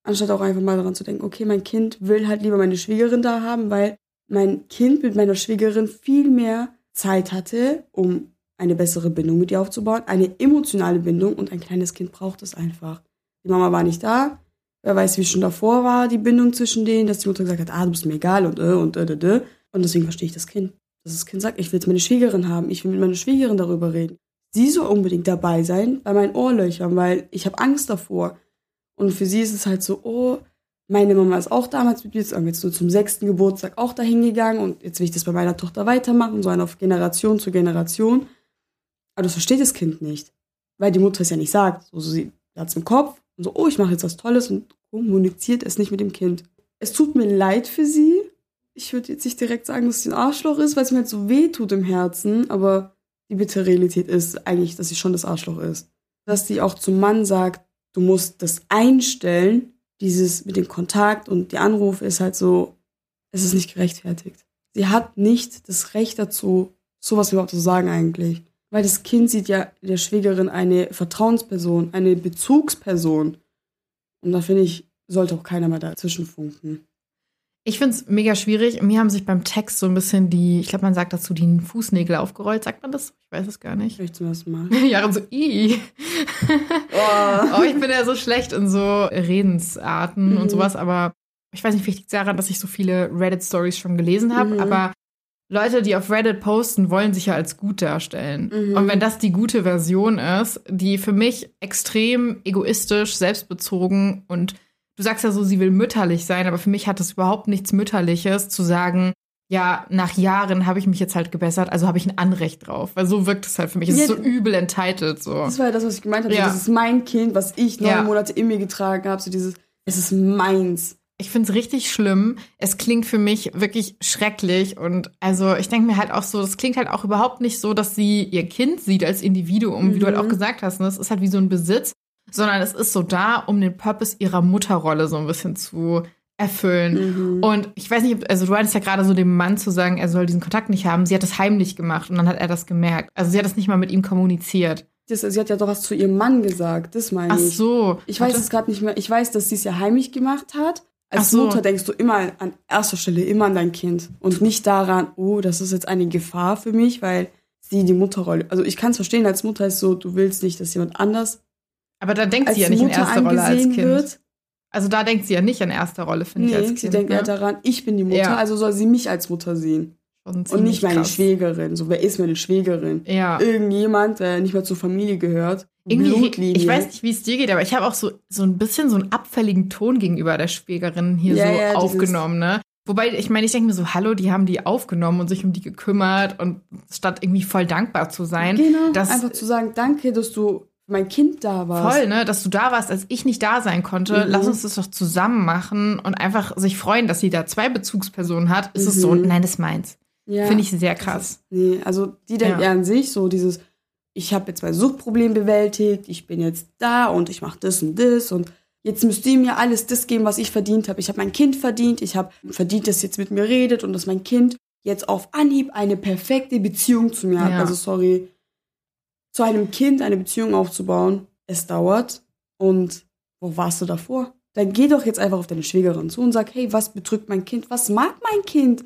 anstatt auch einfach mal daran zu denken, okay, mein Kind will halt lieber meine Schwiegerin da haben, weil mein Kind mit meiner Schwiegerin viel mehr Zeit hatte, um eine bessere Bindung mit ihr aufzubauen, eine emotionale Bindung und ein kleines Kind braucht es einfach. Die Mama war nicht da. Wer weiß, wie schon davor war die Bindung zwischen denen, dass die Mutter gesagt hat, ah, du bist mir egal und äh und äh, äh. Und deswegen verstehe ich das Kind. Dass das Kind sagt, ich will jetzt meine Schwiegerin haben, ich will mit meiner Schwiegerin darüber reden. Sie soll unbedingt dabei sein bei meinen Ohrlöchern, weil ich habe Angst davor. Und für sie ist es halt so, oh, meine Mama ist auch damals mit mir, jetzt jetzt nur zum sechsten Geburtstag auch dahin gegangen und jetzt will ich das bei meiner Tochter weitermachen, so auf Generation zu Generation. Aber das versteht das Kind nicht, weil die Mutter es ja nicht sagt. So, so sie hat es im Kopf und so, oh, ich mache jetzt was Tolles und kommuniziert es nicht mit dem Kind. Es tut mir leid für sie. Ich würde jetzt nicht direkt sagen, dass sie ein Arschloch ist, weil es mir halt so weh tut im Herzen, aber die bittere Realität ist eigentlich, dass sie schon das Arschloch ist. Dass sie auch zum Mann sagt, du musst das einstellen, dieses mit dem Kontakt und die Anrufe ist halt so, es ist nicht gerechtfertigt. Sie hat nicht das Recht dazu, sowas überhaupt zu sagen eigentlich. Weil das Kind sieht ja der Schwägerin eine Vertrauensperson, eine Bezugsperson. Und da finde ich, sollte auch keiner mehr dazwischen funken. Ich finde es mega schwierig. Mir haben sich beim Text so ein bisschen die, ich glaube, man sagt dazu, die Fußnägel aufgerollt. Sagt man das? Ich weiß es gar nicht. Vielleicht zum ersten Mal. Jahre so, i. Oh. Oh, ich bin ja so schlecht in so Redensarten Mhm. und sowas, aber ich weiß nicht, vielleicht liegt es daran, dass ich so viele Reddit-Stories schon gelesen habe, Mhm. aber Leute, die auf Reddit posten, wollen sich ja als gut darstellen. Mhm. Und wenn das die gute Version ist, die für mich extrem egoistisch, selbstbezogen und du sagst ja so, sie will mütterlich sein, aber für mich hat es überhaupt nichts Mütterliches zu sagen, ja, nach Jahren habe ich mich jetzt halt gebessert, also habe ich ein Anrecht drauf. Weil so wirkt es halt für mich. Es ist Ja, so übel entitled so. Das war ja das, was ich gemeint habe. Ja. Das ist mein Kind, was ich neun Ja. Monate in mir getragen habe. So dieses, es ist meins. Ich finde es richtig schlimm. Es klingt für mich wirklich schrecklich. Und also ich denke mir halt auch so, das klingt halt auch überhaupt nicht so, dass sie ihr Kind sieht als Individuum, wie du halt Mhm. auch gesagt hast. Ne? Es ist halt wie so ein Besitz, sondern es ist so da, um den Purpose ihrer Mutterrolle so ein bisschen zu erfüllen. Mhm. Und ich weiß nicht, also du hattest ja gerade so dem Mann zu sagen, er soll diesen Kontakt nicht haben. Sie hat das heimlich gemacht und dann hat er das gemerkt. Also sie hat das nicht mal mit ihm kommuniziert. Das, sie hat ja doch was zu ihrem Mann gesagt. Das meine Ach ich. so. Ich weiß es gerade nicht mehr. Ich weiß, dass sie es ja heimlich gemacht hat. Als Ach so. Mutter denkst du immer an erster Stelle immer an dein Kind und nicht daran, oh, das ist jetzt eine Gefahr für mich, weil sie die Mutterrolle. Also ich kann es verstehen, als Mutter ist so, du willst nicht, dass jemand anders Aber da denkt sie ja nicht in Mutter erster Rolle als Kind. wird. Also da denkt sie ja nicht in erster Rolle, finde ich, als Nee, Kind. sie denkt ne? eher daran, ich bin die Mutter, Ja. also soll sie mich als Mutter sehen. Und nicht meine krass. Schwägerin. So, wer ist meine Schwägerin? Ja. Irgendjemand, der nicht mehr zur Familie gehört. Irgendwie, Blutlinie. ich weiß nicht, wie es dir geht, aber ich habe auch so, so ein bisschen so einen abfälligen Ton gegenüber der Schwägerin hier Ja, so ja, aufgenommen, ne? Wobei, ich meine, ich denke mir so, hallo, die haben die aufgenommen und sich um die gekümmert und statt irgendwie voll dankbar zu sein. Genau, das- einfach zu sagen, danke, dass du mein Kind da warst. Voll, ne? Dass du da warst, als ich nicht da sein konnte. Mhm. Lass uns das doch zusammen machen und einfach sich freuen, dass sie da zwei Bezugspersonen hat. Ist es so, Mhm. nein, das ist meins. Ja. Finde ich sehr krass. Nee, also die denkt Ja. eher an sich so dieses, ich habe jetzt mein Suchtproblem bewältigt, ich bin jetzt da und ich mache das und das und jetzt müsst ihr mir alles das geben, was ich verdient habe. Ich habe mein Kind verdient, ich habe verdient, dass jetzt mit mir redet und dass mein Kind jetzt auf Anhieb eine perfekte Beziehung zu mir hat. Ja. Also sorry, zu einem Kind eine Beziehung aufzubauen, es dauert und wo warst du davor? Dann geh doch jetzt einfach auf deine Schwägerin zu und sag, hey, was bedrückt mein Kind? Was mag mein Kind?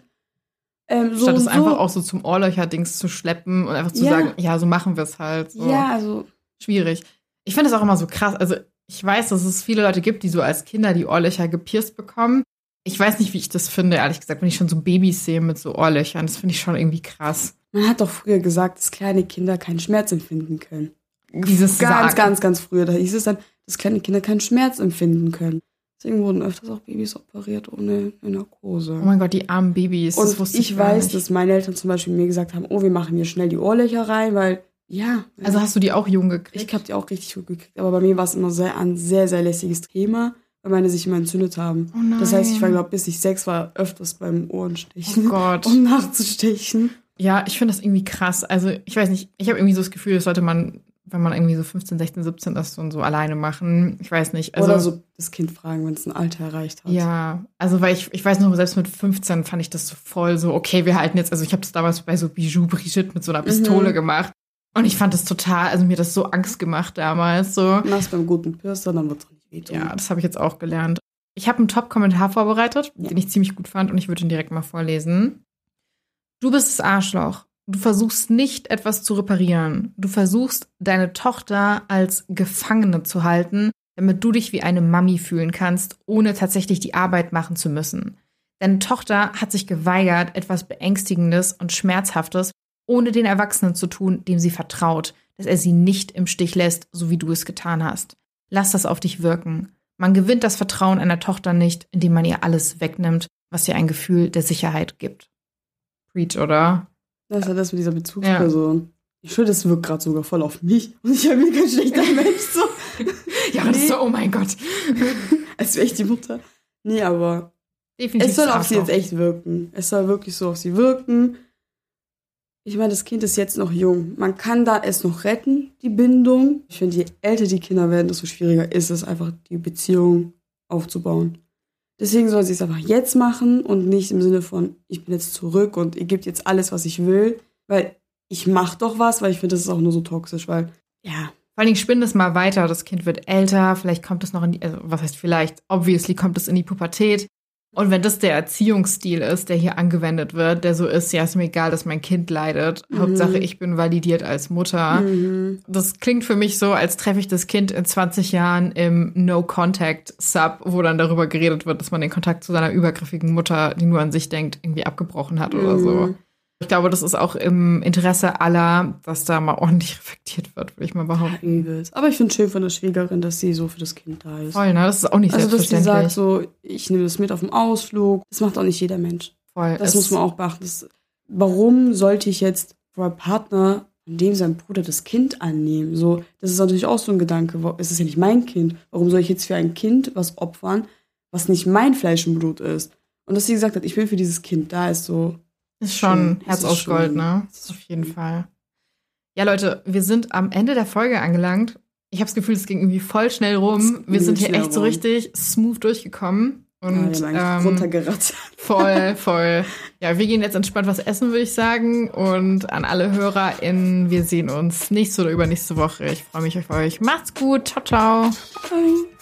Ähm, so Statt es so. einfach auch so zum Ohrlöcher-Dings zu schleppen und einfach zu ja. sagen, ja, so machen wir es halt. So. Ja, also. Schwierig. Ich finde es auch immer so krass. Also, ich weiß, dass es viele Leute gibt, die so als Kinder die Ohrlöcher gepierst bekommen. Ich weiß nicht, wie ich das finde, ehrlich gesagt, wenn ich schon so Babys sehe mit so Ohrlöchern. Das finde ich schon irgendwie krass. Man hat doch früher gesagt, dass kleine Kinder keinen Schmerz empfinden können. Dieses ganz, Sagen. ganz, ganz früher. Da hieß es dann, dass kleine Kinder keinen Schmerz empfinden können. Deswegen wurden öfters auch Babys operiert ohne Narkose. Oh mein Gott, die armen Babys. Und ich, ich weiß, nicht. dass meine Eltern zum Beispiel mir gesagt haben, oh, wir machen hier schnell die Ohrlöcher rein, weil ja. Also hast du die auch jung gekriegt? Ich habe die auch richtig jung gekriegt. Aber bei mir war es immer sehr, ein sehr, sehr lässiges Thema, weil meine sich immer entzündet haben. Oh nein. Das heißt, ich war, glaube bis ich sechs war, öfters beim Ohrenstechen. Oh Gott. Um nachzustechen. Ja, ich finde das irgendwie krass. Also, ich weiß nicht, ich habe irgendwie so das Gefühl, das sollte man wenn man irgendwie so 15, 16, 17 ist und so alleine machen. Ich weiß nicht. Also, Oder so das Kind fragen, wenn es ein Alter erreicht hat. Ja, also weil ich, ich weiß noch, selbst mit 15 fand ich das so voll so, okay, wir halten jetzt, also ich habe das damals bei so Bijou Brigitte mit so einer Pistole mhm. gemacht. Und ich fand das total, also mir hat das so Angst gemacht damals. So. Mach's beim guten Piercer, dann wird's nicht wehtun. Ja, das habe ich jetzt auch gelernt. Ich habe einen Top-Kommentar vorbereitet, ja. den ich ziemlich gut fand und ich würde ihn direkt mal vorlesen. Du bist das Arschloch. Du versuchst nicht etwas zu reparieren. Du versuchst deine Tochter als Gefangene zu halten, damit du dich wie eine Mami fühlen kannst, ohne tatsächlich die Arbeit machen zu müssen. Deine Tochter hat sich geweigert, etwas Beängstigendes und Schmerzhaftes ohne den Erwachsenen zu tun, dem sie vertraut, dass er sie nicht im Stich lässt, so wie du es getan hast. Lass das auf dich wirken. Man gewinnt das Vertrauen einer Tochter nicht, indem man ihr alles wegnimmt, was ihr ein Gefühl der Sicherheit gibt. Preach, oder? Das ist ja das mit dieser Bezugsperson. Ja. Ich schwöre, das wirkt gerade sogar voll auf mich. Und ich habe mir kein schlechter Mensch so. ja, nee. das ist so, oh mein Gott. Als wäre ich die Mutter. Nee, aber Definitiv es soll auf sie jetzt echt wirken. Es soll wirklich so auf sie wirken. Ich meine, das Kind ist jetzt noch jung. Man kann da es noch retten, die Bindung. Ich finde, je älter die Kinder werden, desto schwieriger ist es einfach, die Beziehung aufzubauen. Deswegen soll sie es einfach jetzt machen und nicht im Sinne von, ich bin jetzt zurück und ihr gebt jetzt alles, was ich will. Weil ich mache doch was, weil ich finde, das ist auch nur so toxisch, weil, ja. Vor allen Dingen spinn es mal weiter. Das Kind wird älter, vielleicht kommt es noch in die, also was heißt vielleicht, obviously kommt es in die Pubertät. Und wenn das der Erziehungsstil ist, der hier angewendet wird, der so ist, ja, ist mir egal, dass mein Kind leidet. Mhm. Hauptsache, ich bin validiert als Mutter. Mhm. Das klingt für mich so, als treffe ich das Kind in 20 Jahren im No-Contact-Sub, wo dann darüber geredet wird, dass man den Kontakt zu seiner übergriffigen Mutter, die nur an sich denkt, irgendwie abgebrochen hat mhm. oder so. Ich glaube, das ist auch im Interesse aller, dass da mal ordentlich reflektiert wird, würde ich mal behaupten. Ja, Aber ich finde es schön von der Schwiegerin, dass sie so für das Kind da ist. Voll, ne? Das ist auch nicht also, selbstverständlich. Also, dass sie sagt, so, ich nehme das mit auf den Ausflug. Das macht auch nicht jeder Mensch. Voll. Das muss man auch beachten. Das, warum sollte ich jetzt vor einem Partner, in dem sein Bruder das Kind annehmen? So, das ist natürlich auch so ein Gedanke. Es ist ja nicht mein Kind. Warum soll ich jetzt für ein Kind was opfern, was nicht mein Fleisch und Blut ist? Und dass sie gesagt hat, ich will für dieses Kind da, ist so, ist schon schön. Herz aus Gold, ne? Auf jeden Fall. Ja, Leute, wir sind am Ende der Folge angelangt. Ich habe das Gefühl, es ging irgendwie voll schnell rum. Wir sind hier echt rum. so richtig smooth durchgekommen. Und ja, ähm, runtergerattert. Voll, voll. Ja, wir gehen jetzt entspannt was essen, würde ich sagen. Und an alle HörerInnen, wir sehen uns nächste oder übernächste Woche. Ich freue mich auf euch. Macht's gut. Ciao, ciao. Bye.